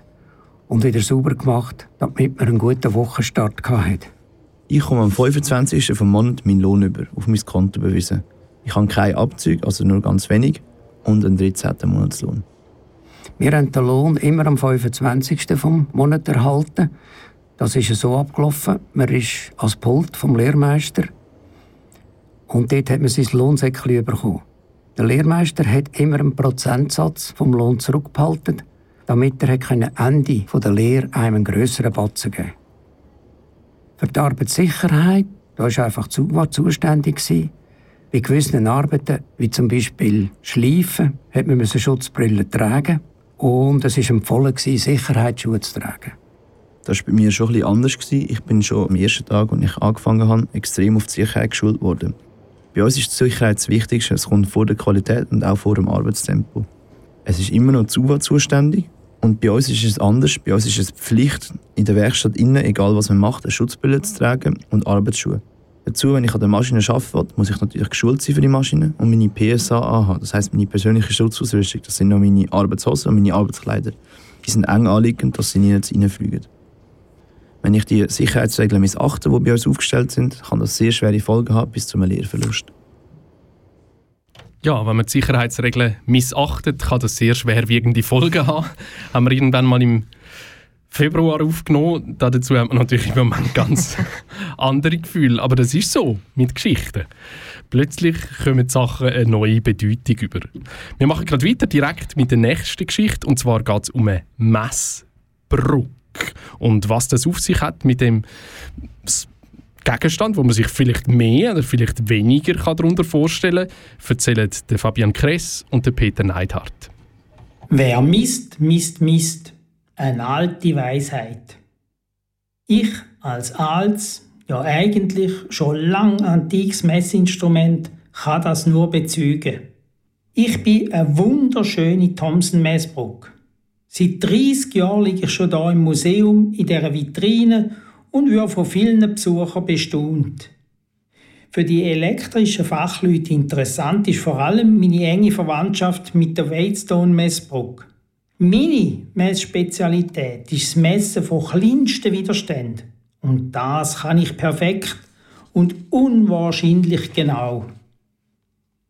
und wieder sauber gemacht, damit wir einen guten Wochenstart hatten. Ich komme am 25. vom Monat meinen Lohn über, auf mein Konto bewiesen. Ich habe keine Abzüge, also nur ganz wenig, und einen 13. Monatslohn. Wir haben den Lohn immer am 25. vom Monat erhalten. Das ist so abgelaufen. Man ist als Pult vom Lehrmeister und dort hat man sein Lohnsäckchen bekommen. Der Lehrmeister hat immer einen Prozentsatz vom Lohn zurückgehalten, damit er Ende der Lehre einem einen grösseren Batzen geben Für die Arbeitssicherheit da war einfach war zuständig. Bei gewissen Arbeiten, wie zum Beispiel Schleifen, hat man Schutzbrillen tragen und es war empfohlen, Sicherheitsschuhe zu tragen. Das war bei mir schon etwas anders. Ich bin schon am ersten Tag, als ich angefangen habe, extrem auf die Sicherheit geschult worden. Bei uns ist die Sicherheit das Wichtigste. Es kommt vor der Qualität und auch vor dem Arbeitstempo. Es ist immer noch die zuständig. Und bei uns ist es anders. Bei uns ist es Pflicht, in der Werkstatt innen, egal was man macht, eine Schutzbrille zu tragen und Arbeitsschuhe. Dazu, wenn ich an der Maschine arbeite, muss ich natürlich geschult sein für die Maschine und meine PSA anhaben. Das heisst, meine persönliche Schutzausrüstung. Das sind noch meine Arbeitshosen und meine Arbeitskleider. Die sind eng anliegend, dass sie nie reinfliegen. Wenn ich die Sicherheitsregeln missachte, die bei uns aufgestellt sind, kann das sehr schwere Folgen haben, bis zum Lehrverlust. Ja, wenn man die Sicherheitsregeln missachtet, kann das sehr schwerwiegende Folgen haben. Haben wir irgendwann mal im Februar aufgenommen. Dazu hat man natürlich im Moment ganz andere Gefühle. Aber das ist so mit Geschichten. Plötzlich kommen die Sachen eine neue Bedeutung über. Wir machen gerade weiter direkt mit der nächsten Geschichte. Und zwar geht es um eine Messbrücke. Und was das auf sich hat mit dem Gegenstand, wo man sich vielleicht mehr oder vielleicht weniger darunter vorstellen kann, erzählen der Fabian Kress und der Peter Neidhardt. Wer misst, misst, misst. Eine alte Weisheit. Ich als altes, ja eigentlich schon lang antikes Messinstrument kann das nur bezeugen. Ich bin eine wunderschöne Thomson-Messbrücke. Seit 30 Jahren liege ich schon da im Museum, in dieser Vitrine und wird von vielen Besuchern bestaunt. Für die elektrischen Fachleute interessant ist vor allem meine enge Verwandtschaft mit der Weidstone Messbrücke. Meine Messspezialität ist das Messen von kleinsten Widerständen. Und das kann ich perfekt und unwahrscheinlich genau.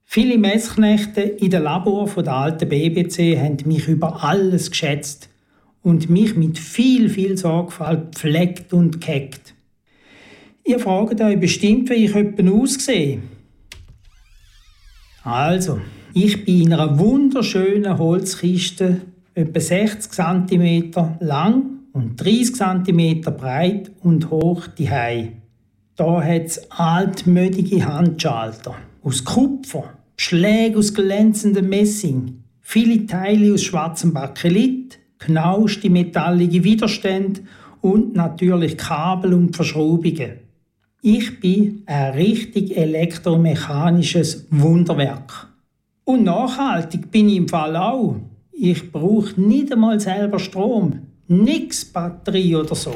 Viele Messknechte in den Labor der alten BBC haben mich über alles geschätzt und mich mit viel, viel Sorgfalt pflegt und gehackt. Ihr fragt euch bestimmt, wie ich jemanden aussehe. Also, ich bin in einer wunderschönen Holzkiste, etwa 60 cm lang und 30 cm breit und hoch die Hei. Da hat es altmödige Handschalter aus Kupfer Schläge aus glänzendem Messing, viele Teile aus schwarzem Bakelit, knauschte metallige Widerstände und natürlich Kabel und Verschraubungen. Ich bin ein richtig elektromechanisches Wunderwerk. Und nachhaltig bin ich im Fall auch. Ich brauche nicht einmal selber Strom, nix Batterie oder so.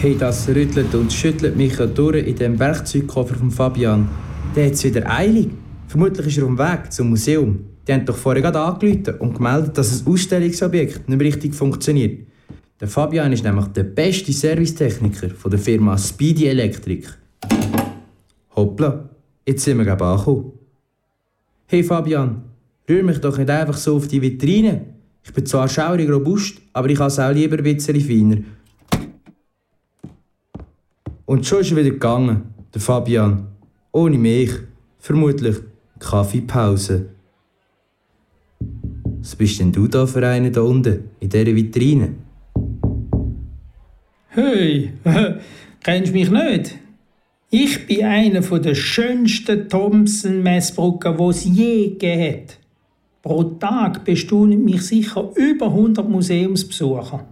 Hey, das rüttelt und schüttelt mich durch in dem Werkzeugkoffer von Fabian. Der hat wieder eilig. Vermutlich ist er auf dem Weg zum Museum. Die haben doch vorher gerade angerufen und gemeldet, dass das Ausstellungsobjekt nicht richtig funktioniert. Der Fabian ist nämlich der beste Servicetechniker von der Firma Speedy Electric. Hoppla, jetzt sind wir gerade angekommen. Hey Fabian, rühr mich doch nicht einfach so auf die Vitrine. Ich bin zwar schaurig robust, aber ich habe es auch lieber ein bisschen feiner. Und schon ist er wieder gegangen, der Fabian. Ohne Milch. Vermutlich Kaffeepause. Was bist denn du da für einen da unten, in dieser Vitrine? Hey, kennst du mich nicht? Ich bin einer der schönsten Thomson-Messbrücken, die es je gegeben hat. Pro Tag bestaunen mich sicher über 100 Museumsbesucher.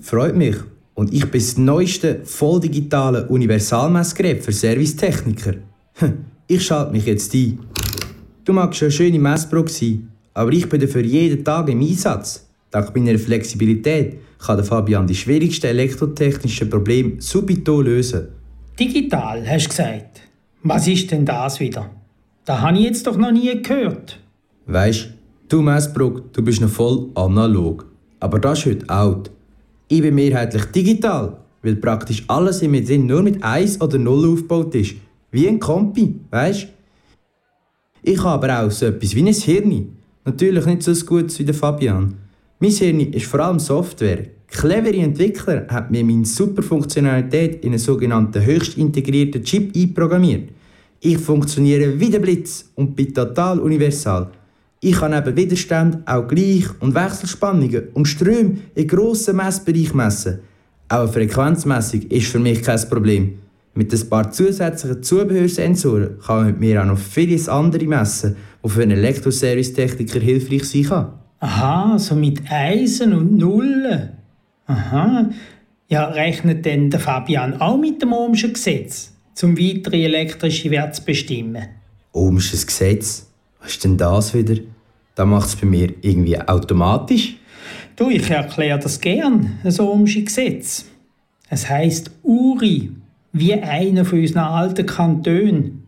Freut mich. Und ich bin das neueste volldigitale Universalmessgerät für Servicetechniker. Ich schalte mich jetzt ein. Du magst eine schöne Messbrücke sein, aber ich bin dafür jeden Tag im Einsatz. Dank meiner Flexibilität kann der Fabian die schwierigsten elektrotechnischen Probleme subito lösen. Digital, hast du gesagt. Was ist denn das wieder? Da habe ich jetzt doch noch nie gehört. Weisst, du Messbruck, du bist noch voll analog. Aber das ist heute alt. Ich bin mehrheitlich digital, weil praktisch alles in mir drin nur mit 1 oder 0 aufgebaut ist. Wie ein Kompi, weisst? Ich habe aber auch so etwas wie ein Hirn. Natürlich nicht so gut wie der Fabian. Mein Hirn ist vor allem Software. Clevere Entwickler haben mir meine Superfunktionalität in einen sogenannten höchst integrierten Chip einprogrammiert. Ich funktioniere wie der Blitz und bin total universal. Ich kann eben Widerstand, auch Gleich- und Wechselspannungen und Ströme in grossen Messbereich messen. Auch eine Frequenzmessung ist für mich kein Problem. Mit ein paar zusätzlichen Zubehörsensoren kann man mit mir auch noch vieles andere messen, was für einen Elektroservice-Techniker hilfreich sein kann. Aha, so mit Eisen und Nullen. Aha. Ja, rechnet denn der Fabian auch mit dem Ohmschen Gesetz, zum weitere elektrische Wert zu bestimmen? Ohmsches Gesetz? Was ist denn das wieder? Da macht es bei mir irgendwie automatisch. Du, ich erkläre das gern, das Ohmsche Gesetz. Es heißt Uri, wie einer von unseren alten Kantonen.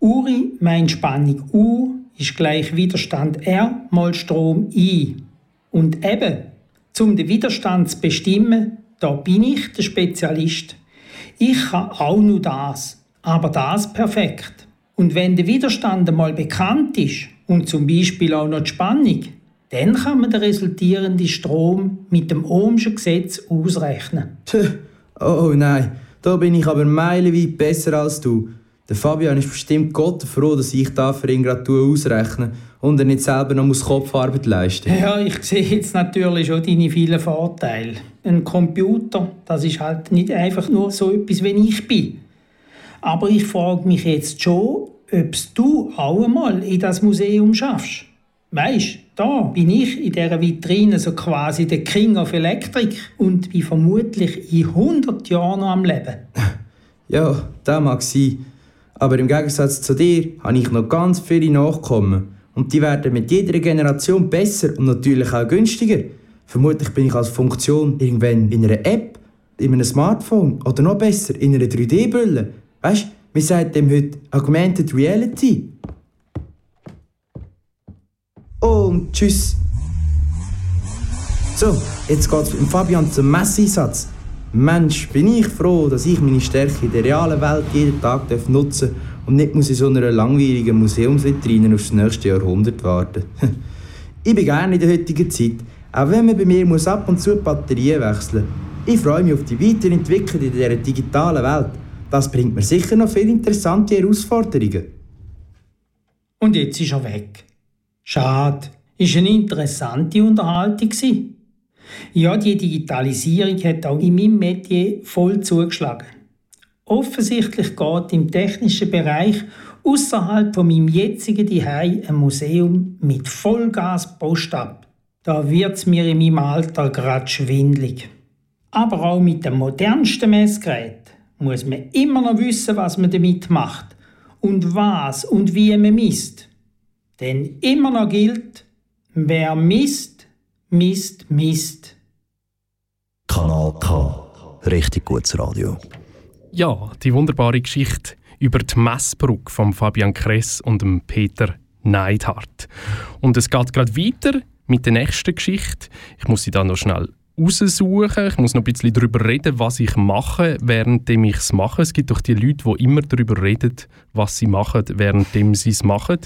Uri meint Spannung U ist gleich Widerstand R mal Strom I. Und eben, um den Widerstand zu bestimmen, da bin ich der Spezialist. Ich kann auch nur das, aber das perfekt. Und wenn der Widerstand einmal bekannt ist und zum Beispiel auch noch die Spannung, dann kann man den resultierenden Strom mit dem Ohmschen Gesetz ausrechnen. Oh nein, da bin ich aber meilenweit besser als du. Der Fabian ist bestimmt Gott froh, dass ich da für ihn gerade ausrechne und er nicht selber noch Kopfarbeit leisten muss. Ja, ich sehe jetzt natürlich schon deine vielen Vorteile. Ein Computer, das ist halt nicht einfach nur so etwas, wie ich bin. Aber ich frage mich jetzt schon, ob du auch einmal in das Museum schaffst. Weißt, da bin ich in dieser Vitrine so quasi der King of Electric und bin vermutlich in 100 Jahren noch am Leben. Ja, das mag sein. Aber im Gegensatz zu dir habe ich noch ganz viele Nachkommen. Und die werden mit jeder Generation besser und natürlich auch günstiger. Vermutlich bin ich als Funktion irgendwann in einer App, in einem Smartphone oder noch besser in einer 3D-Brille. Weißt du, wir sagen dem heute Augmented Reality. Und tschüss. So, jetzt geht's mit Fabian zum Messeinsatz. Mensch, bin ich froh, dass ich meine Stärke in der realen Welt jeden Tag nutzen darf und nicht muss in so einer langweiligen Museumsvitrine aufs nächste Jahrhundert warten. ich bin gerne in der heutigen Zeit, auch wenn man bei mir muss ab und zu Batterien wechseln Ich freue mich auf die Weiterentwicklung in dieser digitalen Welt. Das bringt mir sicher noch viele interessante Herausforderungen. Und jetzt ist er weg. Schade. Ist eine interessante Unterhaltung gewesen. Ja, die Digitalisierung hat auch in meinem Metier voll zugeschlagen. Offensichtlich geht im technischen Bereich außerhalb von meinem jetzigen Zuhause ein Museum mit Vollgas Post ab. Da wird's mir in meinem Alter gerade schwindlig. Aber auch mit dem modernsten Messgerät muss man immer noch wissen, was man damit macht und was und wie man misst. Denn immer noch gilt, wer misst, misst, misst. Kanal K. Richtig gutes Radio. Ja, die wunderbare Geschichte über die Messbrücke von Fabian Kress und dem Peter Neidhardt. Und es geht gerade weiter mit der nächsten Geschichte. Ich muss sie dann noch schnell raussuchen. Ich muss noch ein bisschen darüber reden, was ich mache, während ich es mache. Es gibt doch die Leute, die immer darüber reden, was sie machen, während sie es machen.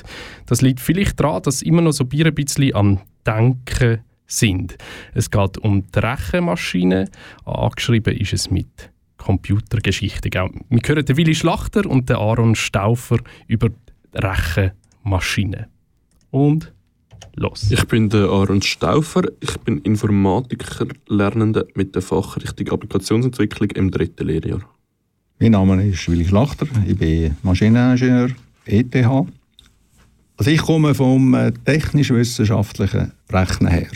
Das liegt vielleicht daran, dass immer noch so ein bisschen am Denken sind. Es geht um die Rechenmaschine. Angeschrieben ist es mit Computergeschichte. Wir hören den Willi Schlachter und den Aaron Stauffer über Rechenmaschinen. Und los. Ich bin der Aaron Stauffer. Ich bin Informatiker, Lernender mit der Fachrichtung Applikationsentwicklung im dritten Lehrjahr. Mein Name ist Willi Schlachter. Ich bin Maschineningenieur ETH. Also ich komme vom äh, technisch-wissenschaftlichen Rechnen her.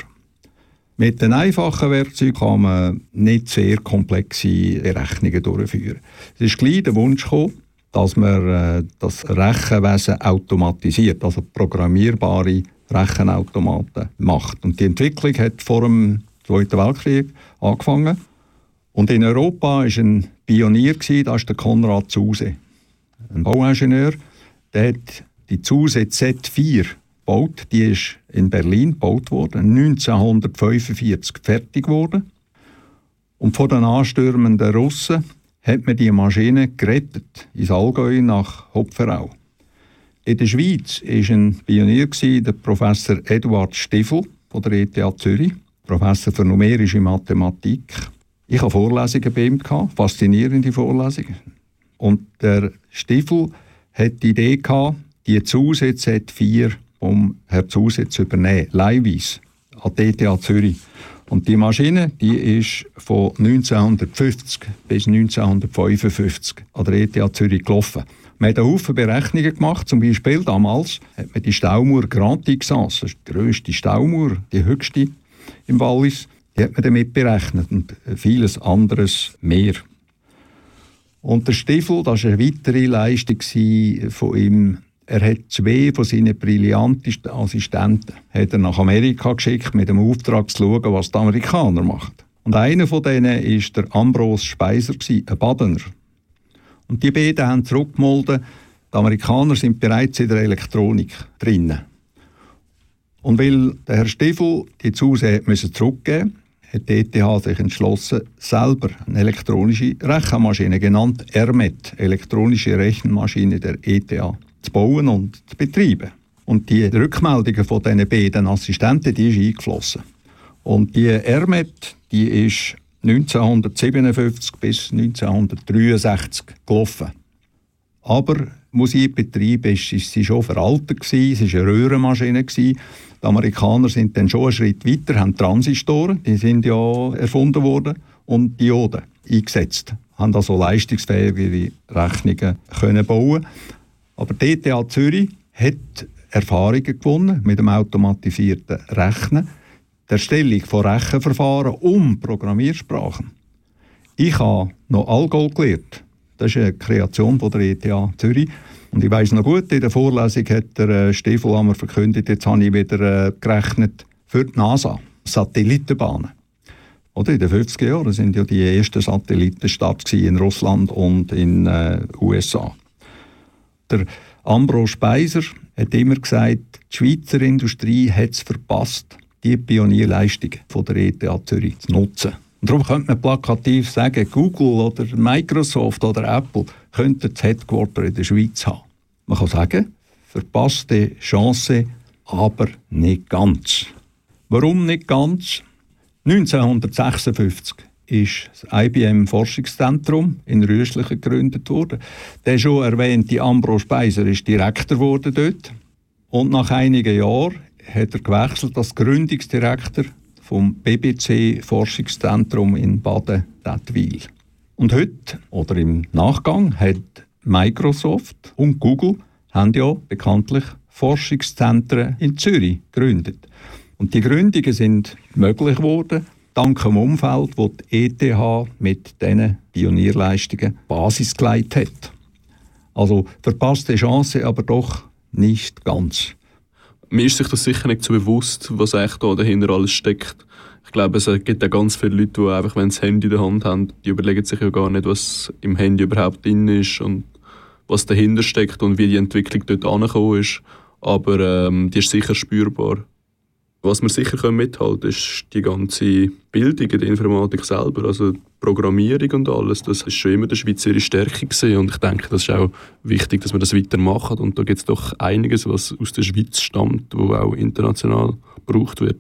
Mit den einfachen Werkzeugen kann man nicht sehr komplexe Berechnungen durchführen. Es ist gleich der Wunsch gekommen, dass man äh, das Rechenwesen automatisiert, also programmierbare Rechenautomaten macht. Und die Entwicklung hat vor dem Zweiten Weltkrieg angefangen. Und in Europa war ein Pionier, das ist der Konrad Zuse, ein Bauingenieur, der hat die Zuse Z4 gebaut. Die ist in Berlin gebaut worden, 1945 fertig geworden. Und von den anstürmenden Russen hat man die Maschine gerettet, ins Allgäu nach Hopferau. In der Schweiz war ein Pionier der Professor Eduard Stiefel von der ETH Zürich, Professor für numerische Mathematik. Ich hatte Vorlesungen bei ihm, faszinierende Vorlesungen. Und der Stiefel hat die Idee gehabt, die Zusätze Z4 um Herr Zuse zu übernehmen, leihweise, an die ETH Zürich. Und die Maschine, die ist von 1950 bis 1955 an der ETH Zürich gelaufen. Man hat einen Haufen Berechnungen gemacht, zum Beispiel damals hat man die Staumauer Grand Texas, das ist die grösste Staumauer, die höchste im Wallis, die hat man damit berechnet und vieles anderes mehr. Und der Stiefel, das war eine weitere Leistung von ihm, er hat zwei von seinen brillantesten Assistenten hat er nach Amerika geschickt, mit dem Auftrag zu schauen, was die Amerikaner machen. Und einer von denen war der Ambros Speiser, ein Badener. Und die beiden haben zurückgemolden, die Amerikaner sind bereits in der Elektronik drinnen. Und weil der Herr Stiefel die Zusee zurückgeben musste, hat die ETH sich entschlossen, selber eine elektronische Rechenmaschine, genannt ERMET, elektronische Rechenmaschine der ETH, zu bauen und zu betreiben. Und die Rückmeldungen von diesen beiden Assistenten, die ist eingeflossen. Und die ERMET, die ist 1957 bis 1963 gelaufen. Aber Musikbetrieb ist, ist sie schon veraltet gewesen, es war eine Röhrenmaschine gewesen. Die Amerikaner sind dann schon einen Schritt weiter, haben Transistoren, die sind ja erfunden worden, und Dioden eingesetzt, haben also leistungsfähige Rechnungen können bauen aber die ETH Zürich hat Erfahrungen gewonnen mit dem automatisierten Rechnen, der Erstellung von Rechenverfahren um Programmiersprachen. Ich habe noch Algol gelernt. Das ist eine Kreation von der ETH Zürich. Und ich weiß noch gut, in der Vorlesung hat der äh, Stiefelhammer verkündet, jetzt habe ich wieder äh, gerechnet für die NASA, Satellitenbahnen. Oder in den 50er Jahren sind ja die ersten Satellitenstarts in Russland und in den äh, USA. Der Ambro Speiser hat immer gesagt, die Schweizer Industrie hat es verpasst, die Pionierleistung von der ETH Zürich zu nutzen. Und darum könnte man plakativ sagen, Google oder Microsoft oder Apple könnten das Headquarter in der Schweiz haben. Man kann sagen, verpasste Chance, aber nicht ganz. Warum nicht ganz? 1956 ist das IBM Forschungszentrum in Rüschlichen gegründet worden. Der schon erwähnte Ambro Speiser ist Direktor geworden dort. Und nach einigen Jahren hat er gewechselt als Gründungsdirektor vom BBC Forschungszentrum in Baden-Dettwil. Und heute, oder im Nachgang, hat Microsoft und Google haben ja bekanntlich Forschungszentren in Zürich gegründet. Und die Gründungen sind möglich geworden, dank dem Umfeld, wo die ETH mit diesen Pionierleistungen Basis gelegt hat. Also verpasste Chance, aber doch nicht ganz. Mir ist sich das sicher nicht so bewusst, was eigentlich da dahinter alles steckt. Ich glaube, es gibt ja ganz viele Leute, die einfach, wenn sie das Handy in der Hand haben, die überlegen sich ja gar nicht, was im Handy überhaupt drin ist und was dahinter steckt und wie die Entwicklung dort angekommen ist. Aber ähm, die ist sicher spürbar. Was wir sicher mithalten können, ist die ganze Bildung in der Informatik selber, also die Programmierung und alles. Das ist schon immer der Schweizer Stärke gewesen. und ich denke, das ist auch wichtig, dass wir das weitermachen. Und da gibt es doch einiges, was aus der Schweiz stammt, wo auch international gebraucht wird.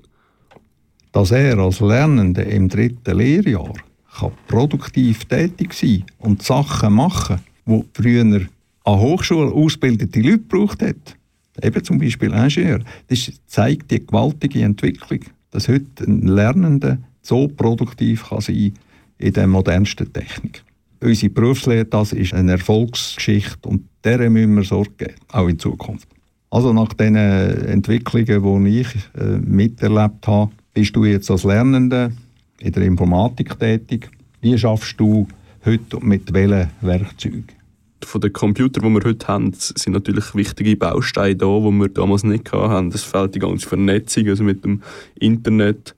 Dass er als Lernender im dritten Lehrjahr kann produktiv tätig sein und Sachen machen, die früher an Hochschulen ausgebildete Leute gebraucht hat. Eben zum Beispiel Ingenieur. Das zeigt die gewaltige Entwicklung, dass heute ein Lernender so produktiv kann sein in der modernsten Technik. Unsere Berufslehre, das ist eine Erfolgsgeschichte und der müssen wir Sorge geben, auch in Zukunft. Also nach den Entwicklungen, die ich äh, miterlebt habe, bist du jetzt als Lernender in der Informatik tätig. Wie schaffst du heute mit welchen Werkzeugen? Von den Computern, die wir heute haben, sind natürlich wichtige Bausteine da, die wir damals nicht hatten. Das fehlt die ganze Vernetzung, also mit dem Internet.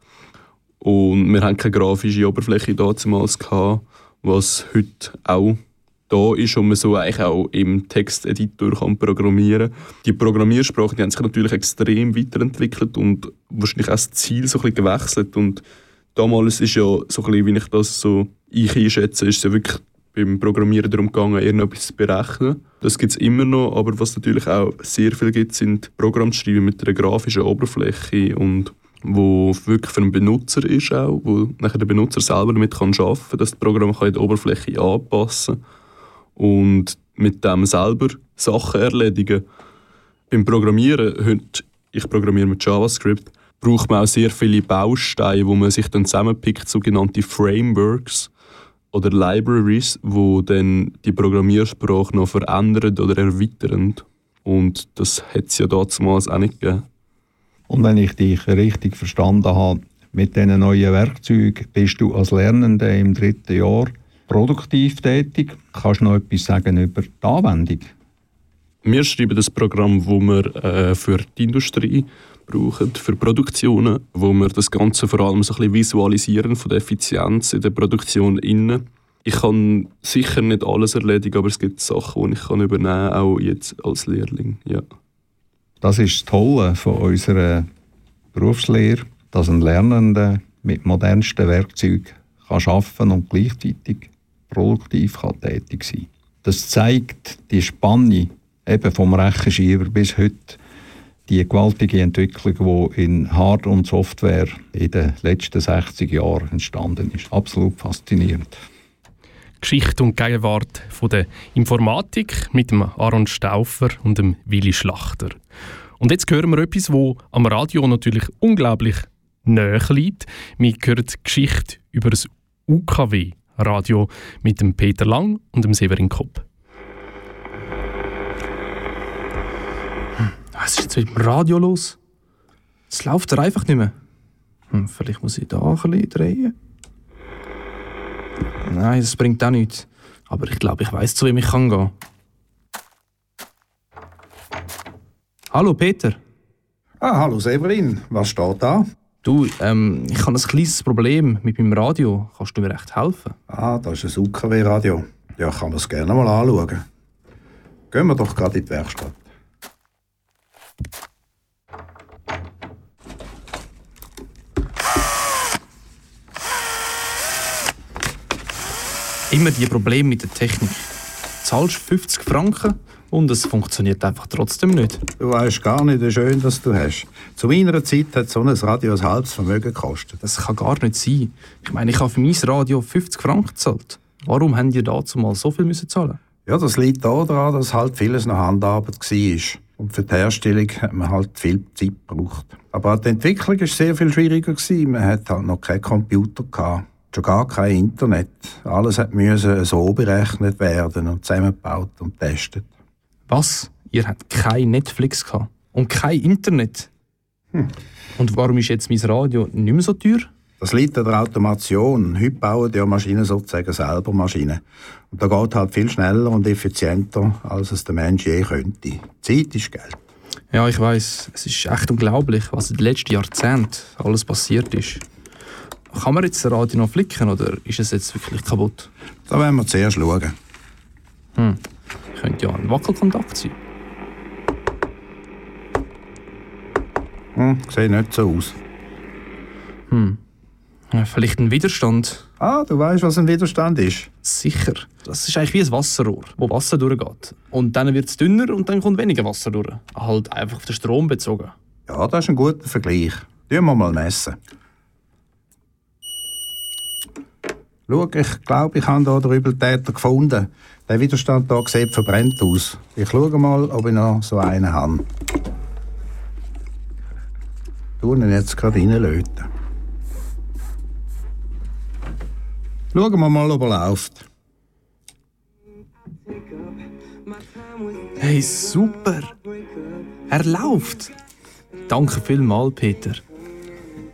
Und wir haben keine grafische Oberfläche damals gehabt, was heute auch da ist und man so eigentlich auch im Texteditor kann programmieren kann. Die Programmiersprachen die haben sich natürlich extrem weiterentwickelt und wahrscheinlich auch das Ziel so ein bisschen gewechselt. Und damals ist ja so ein bisschen, wie ich das so ich einschätze, ist es ja wirklich beim Programmieren darum gegangen, irgendetwas zu berechnen. Das gibt es immer noch, aber was natürlich auch sehr viel gibt, sind Programme zu schreiben mit einer grafischen Oberfläche und wo wirklich für einen Benutzer ist auch, wo nachher der Benutzer selber damit arbeiten kann, dass das Programm kann die Oberfläche anpassen und mit dem selber Sachen erledigen. Beim Programmieren, heute, ich programmiere mit JavaScript, braucht man auch sehr viele Bausteine, wo man sich dann zusammenpickt, sogenannte Frameworks oder Libraries, wo dann die Programmiersprache noch verändern oder erweitern. Und das hat es ja damals auch nicht gegeben. Und wenn ich dich richtig verstanden habe, mit diesen neuen Werkzeugen bist du als Lernender im dritten Jahr produktiv tätig. Kannst du noch etwas sagen über die Anwendung? Wir schreiben das Programm, das wir äh, für die Industrie brauchen, für Produktionen, wo wir das Ganze vor allem so ein bisschen visualisieren von der Effizienz in der Produktion innen. Ich kann sicher nicht alles erledigen, aber es gibt Sachen, die ich kann übernehmen kann, auch jetzt als Lehrling. Ja. Das ist das Tolle von unserer Berufslehre, dass ein Lernender mit modernsten Werkzeugen kann arbeiten und gleichzeitig produktiv kann tätig sein Das zeigt die Spanne eben vom Rechenschieber bis heute, die gewaltige Entwicklung, die in Hard- und Software in den letzten 60 Jahren entstanden ist. Absolut faszinierend. Geschichte und Gegenwart von der Informatik mit dem Aaron Stauffer und dem Willi Schlachter. Und jetzt hören wir etwas, wo am Radio natürlich unglaublich näher liegt. Wir hören die Geschichte über das UKW-Radio mit dem Peter Lang und dem Severin Kopp. Hm, was ist jetzt mit dem Radio los? Es läuft er einfach nicht mehr. Hm, vielleicht muss ich da ein bisschen drehen. Nein, das bringt auch nichts. Aber ich glaube, ich weiß, zu wem ich kann gehen. Hallo Peter. Ah, hallo Severin. Was steht da? Du, ähm, ich habe ein kleines Problem mit meinem Radio. Kannst du mir recht helfen? Ah, das ist ein UKW-Radio. Ja, kann man es gerne mal anschauen. Gehen wir doch gerade in die Werkstatt. Immer die Probleme mit der Technik. Du zahlst 50 Franken und es funktioniert einfach trotzdem nicht. Du weißt gar nicht, wie schön das du hast. Zu meiner Zeit hat so ein Radio ein halbes Vermögen gekostet. Das kann gar nicht sein. Ich meine, ich habe für mein Radio 50 Franken gezahlt. Warum haben die dazu mal so viel müssen zahlen? Ja, das liegt daran, dass halt vieles noch Handarbeit war. Und für die Herstellung hat man halt viel Zeit gebraucht. Aber die Entwicklung war sehr viel schwieriger. Man hatte halt noch keinen Computer. Gehabt schon gar kein Internet. Alles musste so berechnet werden und zusammengebaut und getestet. Was? Ihr habt kein Netflix gehabt und kein Internet? Hm. Und warum ist jetzt mein Radio nicht mehr so teuer? Das liegt an der Automation. Heute bauen die Maschinen sozusagen selber Maschinen. Und da geht halt viel schneller und effizienter, als es der Mensch je könnte. Zeit ist Geld. Ja, ich weiß. Es ist echt unglaublich, was in den letzten Jahrzehnten alles passiert ist. Kann man jetzt das Radio noch flicken oder ist es jetzt wirklich kaputt? Da werden wir zuerst schauen. Hm. Könnte ja ein Wackelkontakt sein. Hm, sieht nicht so aus. Hm. Vielleicht ein Widerstand. Ah, du weißt, was ein Widerstand ist? Sicher. Das ist eigentlich wie ein Wasserrohr, wo Wasser durchgeht. Und dann wird es dünner und dann kommt weniger Wasser durch. Halt einfach auf den Strom bezogen. Ja, das ist ein guter Vergleich. Tun wir mal messen. Schau, ich glaube, ich habe hier den Übeltäter gefunden. Der Widerstand hier sieht verbrennt aus. Ich schaue mal, ob ich noch so einen habe. Ich ihn jetzt gerade reinlöten. Schauen wir mal, ob er läuft. Hey, super! Er läuft! Danke vielmals, Peter.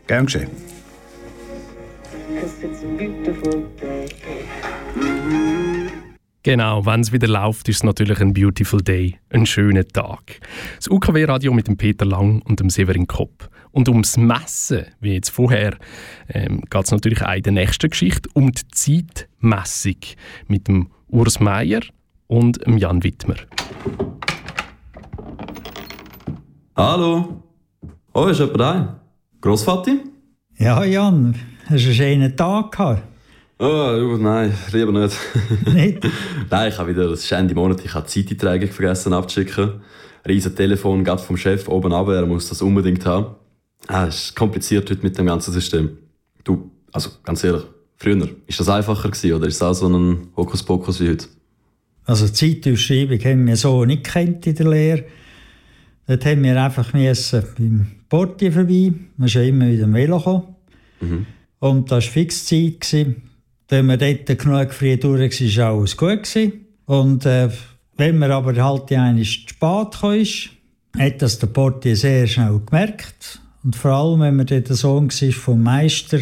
Gern geschehen. Genau, wenn es wieder läuft, ist es natürlich ein beautiful day, ein schöner Tag. Das UKW-Radio mit dem Peter Lang und dem Severin Kopp. Und ums Messen, wie jetzt vorher, ähm, geht es natürlich auch in der nächsten Geschichte um die Zeitmessung mit dem Urs Meier und dem Jan Wittmer. Hallo. Oh, ist jemand da? Grossvati? Ja, Jan, hast du einen schönen Tag gehabt? Oh, nein, lieber nicht. Nicht? nein, ich habe wieder, das ist Ende Monat, ich habe die Zeiteintragung vergessen abzuschicken. Riesen Telefon, gerade vom Chef oben ab, er muss das unbedingt haben. Ah, es ist kompliziert heute mit dem ganzen System. Du, also ganz ehrlich, früher, ist das einfacher gewesen oder ist das auch so ein Hokuspokus wie heute? Also die Zeitausschreibung haben wir so nicht kennt in der Lehre. Dort haben wir einfach müssen beim Portier vorbei. Wir sind immer mit dem Velo gekommen. Mhm. Und das war Fixzeit. gewesen. Wenn man dort genug früh durch war, war alles gut. Gewesen. Und äh, wenn man aber halt einmal zu spät kam, hat das der Portier sehr schnell gemerkt. Und vor allem, wenn man der Sohn war vom Meister,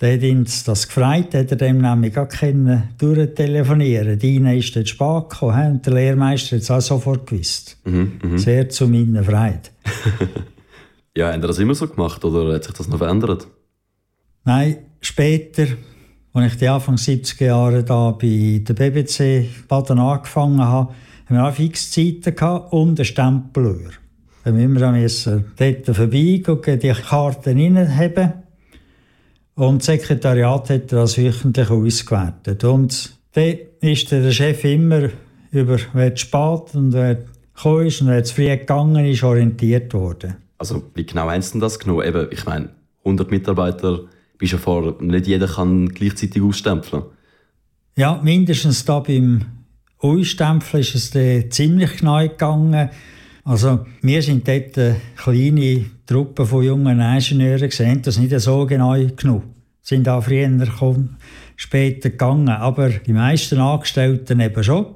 der hat ihn das gefreut, hat er dem nämlich gar können durchtelefonieren. Deine ist dort spät gekommen und der Lehrmeister hat es auch sofort gewusst. Mhm, mhm. Sehr zu meiner Freude. Ja, haben ihr das immer so gemacht oder hat sich das noch verändert? Nein, später, als ich die Anfang 70er Jahre da bei der BBC Baden angefangen habe, haben wir auch Fixzeiten gehabt und einen Stempeluhr. Dann müssen wir müssen dort vorbeigehen, die Karten reinhaben. Und das Sekretariat hat das wöchentlich ausgewertet. Und dann ist der Chef immer über wer spät und wer gekommen ist und wer zu früh gegangen ist, orientiert worden. Also, wie genau Sie denn das genommen? Eben, ich meine, 100 Mitarbeiter, bist ja vor, nicht jeder kann gleichzeitig ausstempeln. Ja, mindestens da beim Ausstempeln ist es ziemlich genau gegangen. Also, wir sind dort eine kleine Truppe von jungen Ingenieuren gesehen, das nicht so genau genug. Sind auch früher gekommen, später gegangen, aber die meisten Angestellten eben schon.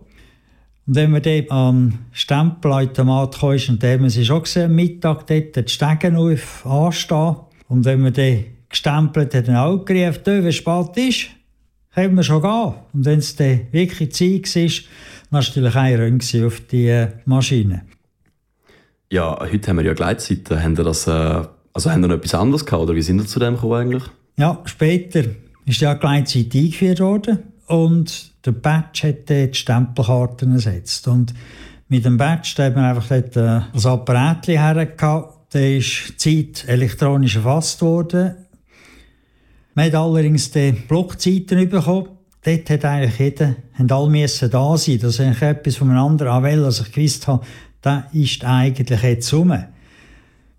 Und wenn man dort am Stempelautomat kam, und da haben sie schon gesehen, am Mittag dort die Stegen auf anstehen. Und wenn man dann gestempelt hat, dann auch gerufen, «Du, wenn es spät ist, können wir schon gehen. Und wenn es dann wirklich Zeit war, dann war natürlich ein Röntgen auf die äh, Maschine. Ja, heute haben wir ja Gleitzeiten. Haben ihr das, äh, also haben ihr noch etwas anderes gehabt, oder wie sind ihr zu dem gekommen eigentlich? Ja, später ist ja Gleitzeit eingeführt worden und der Badge hat die Stempelkarten ersetzt. Und mit dem Badge da haben wir einfach dort äh, ein Apparat hergehabt. Da ist die Zeit elektronisch erfasst worden. Man hat allerdings die Blockzeiten bekommen. Dort hat eigentlich jeder, haben alle müssen da sein. Das ist etwas von einem anderen anwählen, als ich gewusst habe, das ist eigentlich jetzt rum.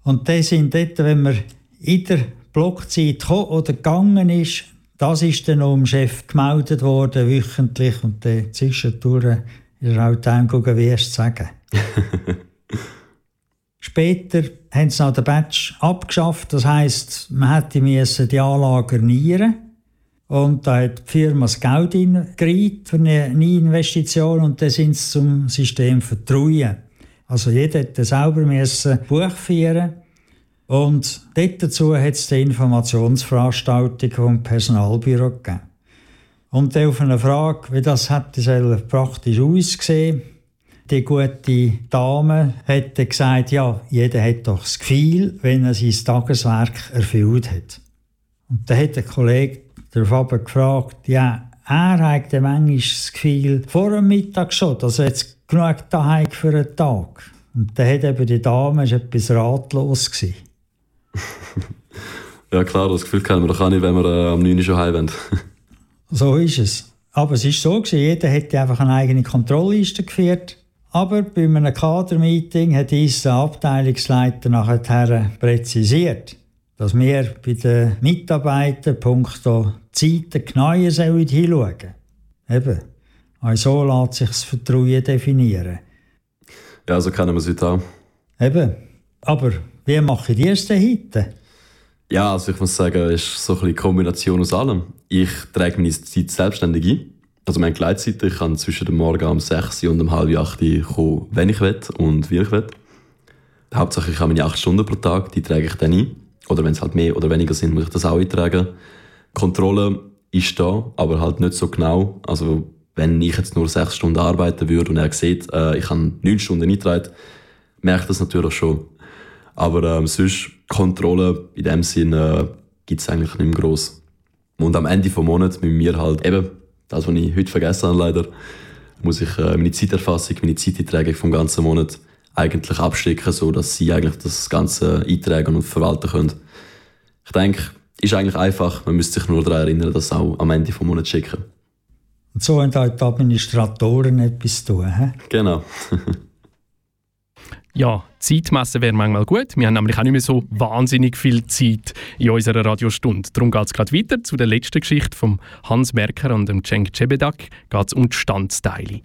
Und die sind dort, wenn man in der Blockzeit gekommen oder gegangen ist, das ist dann dem Chef gemeldet worden, wöchentlich. Und dann zwischendurch ist er auch daheim gegangen, wie es zu sagen. Später haben sie noch den Badge abgeschafft. Das heisst, man hätte müssen die Anlage erneuern und da hat die Firma das Geld eingereicht für eine Investition und dann sind sie zum System vertrauen. Also jeder hätte selber müssen Buch führen und dort dazu hat es die Informationsveranstaltung vom Personalbüro gegeben. Und dann auf eine Frage, wie das hätte praktisch ausgesehen, die gute Dame hat gesagt, ja, jeder hat doch das Gefühl, wenn er sein Tageswerk erfüllt hat. Und dann hat der Kollege der Faber gefragt, ja, er hat manchmal das Gefühl, vor dem Mittag schon, dass er jetzt genug daheim für einen Tag. Und dann hat eben die Dame ist etwas ratlos gewesen. ja klar, das Gefühl kennen wir doch auch nicht, wenn wir äh, am 9 Uhr schon heim wollen. so ist es. Aber es ist so gewesen, jeder hätte einfach eine eigene Kontrollliste geführt. Aber bei einem Kadermeeting hat uns der Abteilungsleiter nachher präzisiert. dass wir bei den Mitarbeitern punkto Zeiten genau hinschauen sollen. Eben, auch so lässt sich das Vertrauen definieren. Ja, so kennen wir es heute auch. Eben, aber wie machen die es denn heute? Ja, also ich muss sagen, es ist so ein bisschen Kombination aus allem. Ich trage meine Zeit selbstständig ein. Also meine Gleitzeit, ich kann zwischen dem Morgen um 6 und um halb 8 kommen, wenn ich will und wie ich will. Hauptsache ich habe meine 8 Stunden pro Tag, die trage ich dann ein. Oder wenn es halt mehr oder weniger sind, muss ich das auch eintragen. Kontrolle ist da, aber halt nicht so genau. Also wenn ich jetzt nur 6 Stunden arbeiten würde und er sieht, äh, ich habe 9 Stunden eingetragen, merkt das natürlich schon. Aber ähm, sonst Kontrolle in dem Sinne äh, gibt es eigentlich nicht mehr gross. Und am Ende des Monats mit mir halt eben, das was ich heute vergessen habe leider, muss ich äh, meine Zeiterfassung, meine Zeiteinträge vom ganzen Monat eigentlich abstecken, so dass sie eigentlich das Ganze eintragen und verwalten können. Ich denke, ist eigentlich einfach, man müsste sich nur daran erinnern, das auch am Ende Monats zu schicken. Und so haben halt die Administratoren etwas zu tun. He? Genau. Ja, Zeitmessen wäre manchmal gut. Wir haben nämlich auch nicht mehr so wahnsinnig viel Zeit in unserer Radiostunde. Darum geht es gerade weiter zu der letzten Geschichte von Hans Merker und dem Cenk Cebedak. geht es um die Standsteile.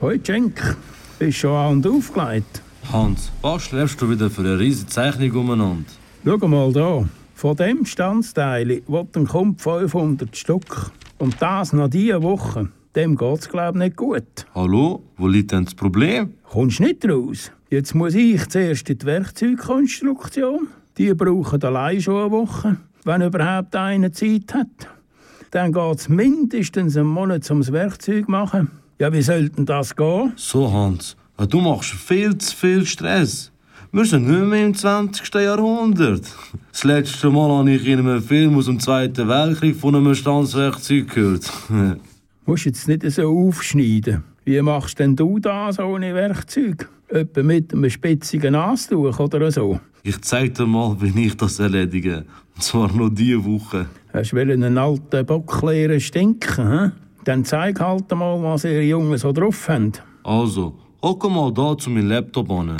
Hoi Cenk, bist schon an und aufgelegt? Hans, was schleppst du wieder für eine riesige Zeichnung umeinander? Schau mal da. Von dem Standsteil ein Kump 500 Stück. Und das noch diese Woche. Dem geht's glaub nicht gut. Hallo, wo liegt denn das Problem? Kommst nicht raus? Jetzt muss ich zuerst in die Werkzeugkonstruktion. Die brauchen allein schon eine Woche, wenn überhaupt einer Zeit hat. Dann geht's mindestens einen Monat ums Werkzeug machen. Ja, wie soll denn das gehen? So, Hans, du machst viel zu viel Stress. Wir sind nicht mehr im 20. Jahrhundert. Das letzte Mal habe ich in einem Film aus dem Zweiten Weltkrieg von einem Standswerkzeug gehört. musst jetzt nicht so aufschneiden. Wie machst denn du das ohne Werkzeug? Etwa mit einem spitzigen Nastuch oder so? Ich zeig dir mal, wie ich das erledige. Und zwar noch diese Woche. Hast du einen alten Bock leeren stinken, hä? Dann zeig halt mal, was ihr Jungen so drauf habt. Also, hock mal da zu meinem Laptop an.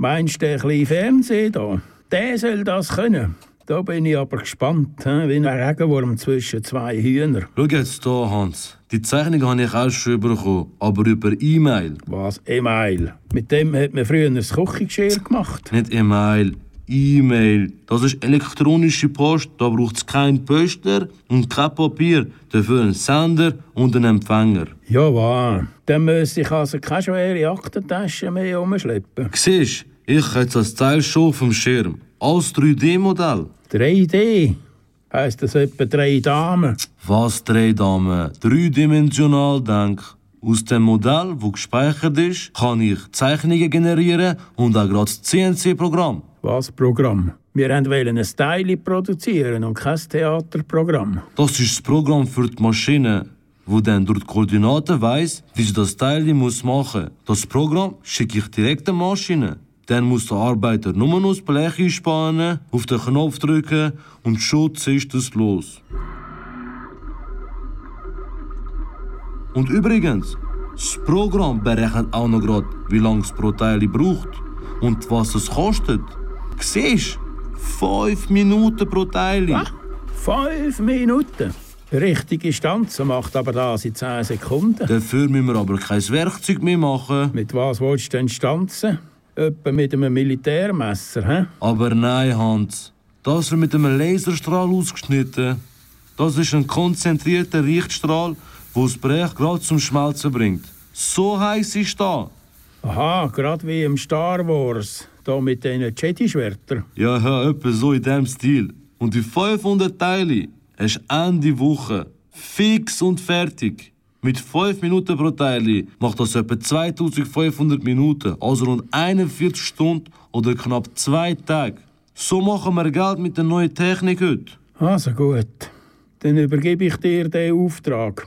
Meinst du den kleinen Fernseher da? Der soll das können. Da bin ich aber gespannt, wie ein Regenwurm zwischen zwei Hühnern. Schau jetzt hier, Hans. Die Zeichnung habe ich auch schon bekommen, aber über E-Mail. Was? E-Mail? Mit dem hat man früher ein Küchengeschirr gemacht. Nicht E-Mail, E-Mail. Das ist elektronische Post, da braucht es kein Poster und kein Papier. Dafür einen Sender und einen Empfänger. Ja, wahr. Dann müsste ich also keine schwere Aktentasche mehr umschleppen. Siehst ich habe jetzt das Teil schon auf dem Schirm. Als 3D-Modell. 3D? Heißt das etwa drei Damen? Was drei Damen? Dreidimensional denk. Aus dem Modell, das gespeichert ist, kann ich Zeichnungen generieren und auch gerade das CNC-Programm. Was Programm? Wir wollten ein Teil produzieren und kein Theaterprogramm. Das ist das Programm für die Maschine, wo dann durch die Koordinaten weiss, wie sie das Teil machen muss. Das Programm schicke ich direkt die Maschine. Dann muss der Arbeiter nur noch das Blech einspannen, auf den Knopf drücken und schon ist es los. Und übrigens, das Programm berechnet auch noch gerade, wie lange es pro Teil braucht und was es kostet. Siehst du? Fünf Minuten pro Teil. Ah, fünf Minuten? Richtige Stanze macht aber das in 10 Sekunden. Dafür müssen wir aber kein Werkzeug mehr machen. Mit was willst du denn stanzen? Etwa mit einem Militärmesser, hä? Aber nein, Hans. Das wird mit einem Laserstrahl ausgeschnitten. Das ist ein konzentrierter Lichtstrahl, der das Brech gerade zum Schmelzen bringt. So heiß ist da. Aha, gerade wie im Star Wars. Da mit diesen Jedi-Schwertern. Ja, ja, etwa so in dem Stil. Und die 500 Teile hast Ende Woche. Fix und fertig. Mit 5 Minuten pro Teil macht das etwa 2500 Minuten, also rund 41 Stunden oder knapp 2 Tage. So machen wir Geld mit der neuen Technik heute. Also gut, dann übergebe ich dir den Auftrag.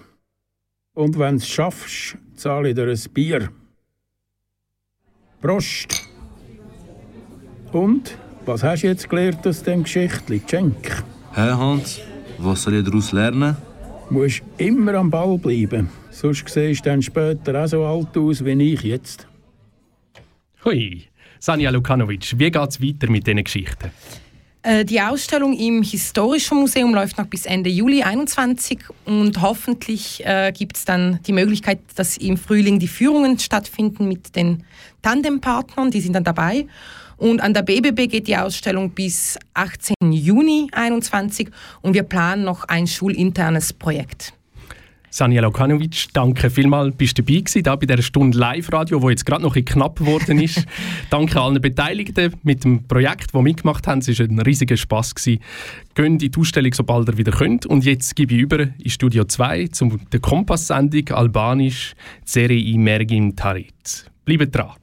Und wenn du es schaffst, zahle ich dir ein Bier. Prost! Und, was hast du jetzt gelernt aus dem Geschichtli, Cenk? Hä, Hans? Was soll ich daraus lernen? Du musst immer am Ball bleiben. Sonst siehst du dann später auch so alt aus wie ich jetzt. Hui, Sanja Lukanovic, wie geht es weiter mit diesen Geschichten? Äh, die Ausstellung im Historischen Museum läuft noch bis Ende Juli 2021 und hoffentlich äh, gibt es dann die Möglichkeit, dass im Frühling die Führungen stattfinden mit den Tandempartnern, die sind dann dabei. Und an der BBB geht die Ausstellung bis 18. Juni 2021 und wir planen noch ein schulinternes Projekt. Sanja Lokanovic, danke vielmals, bist du dabei gewesen, da bei dieser Stunde Live-Radio, wo jetzt gerade noch ein knapp geworden ist. danke allen Beteiligten mit dem Projekt, das mitgemacht haben. Es war ein riesiger Spass. Gewesen. Gehen in die Ausstellung, sobald ihr wieder könnt. Und jetzt gebe ich über in Studio 2 zu der Kompass-Sendung Albanisch Serie Mergim Tarit. Bleibt dran.